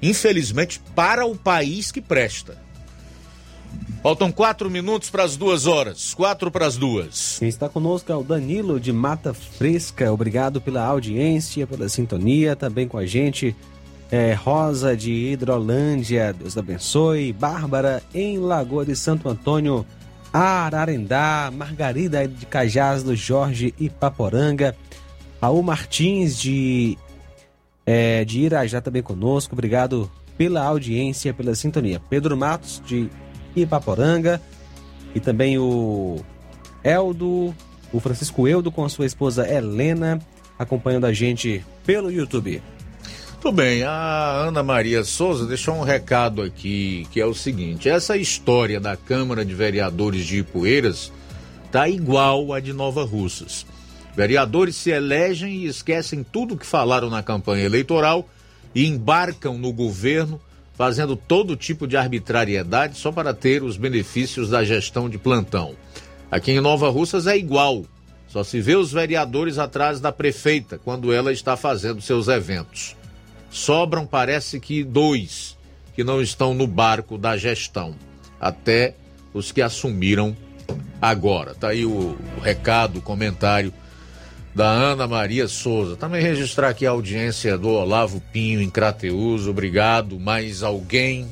Infelizmente, para o país que presta. Faltam quatro minutos para as duas horas. Quatro para as duas. Quem está conosco é o Danilo de Mata Fresca. Obrigado pela audiência, pela sintonia. Também com a gente é Rosa de Hidrolândia. Deus abençoe. Bárbara em Lagoa de Santo Antônio. Ararendá, Margarida de Cajás do Jorge Ipaporanga, Raul Martins de, é, de Irajá também conosco, obrigado pela audiência, pela sintonia. Pedro Matos de Ipaporanga e também o Eldo, o Francisco Eldo com a sua esposa Helena, acompanhando a gente pelo YouTube. Tudo bem, a Ana Maria Souza deixou um recado aqui, que é o seguinte: essa história da Câmara de Vereadores de Ipueiras tá igual a de Nova Russas. Vereadores se elegem e esquecem tudo que falaram na campanha eleitoral e embarcam no governo fazendo todo tipo de arbitrariedade só para ter os benefícios da gestão de plantão. Aqui em Nova Russas é igual. Só se vê os vereadores atrás da prefeita quando ela está fazendo seus eventos. Sobram, parece que dois que não estão no barco da gestão, até os que assumiram agora. Tá aí o recado, o comentário da Ana Maria Souza. Também registrar aqui a audiência do Olavo Pinho em Crateus. Obrigado. Mais alguém?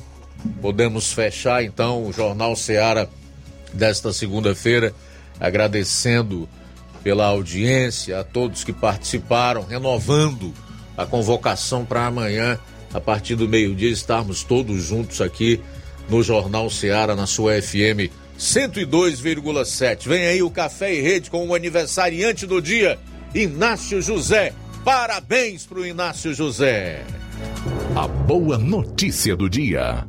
Podemos fechar então o Jornal Seara desta segunda-feira, agradecendo pela audiência a todos que participaram, renovando a convocação para amanhã, a partir do meio-dia, estarmos todos juntos aqui no Jornal Seara, na sua FM 102,7. Vem aí o Café e Rede com o aniversariante do dia, Inácio José. Parabéns para o Inácio José. A boa notícia do dia.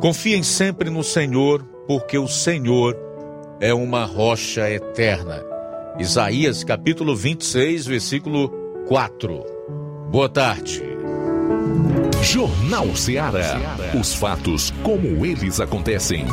Confiem sempre no Senhor, porque o Senhor é uma rocha eterna. Isaías capítulo 26, versículo 4. Boa tarde. Jornal Ceará. Os fatos como eles acontecem.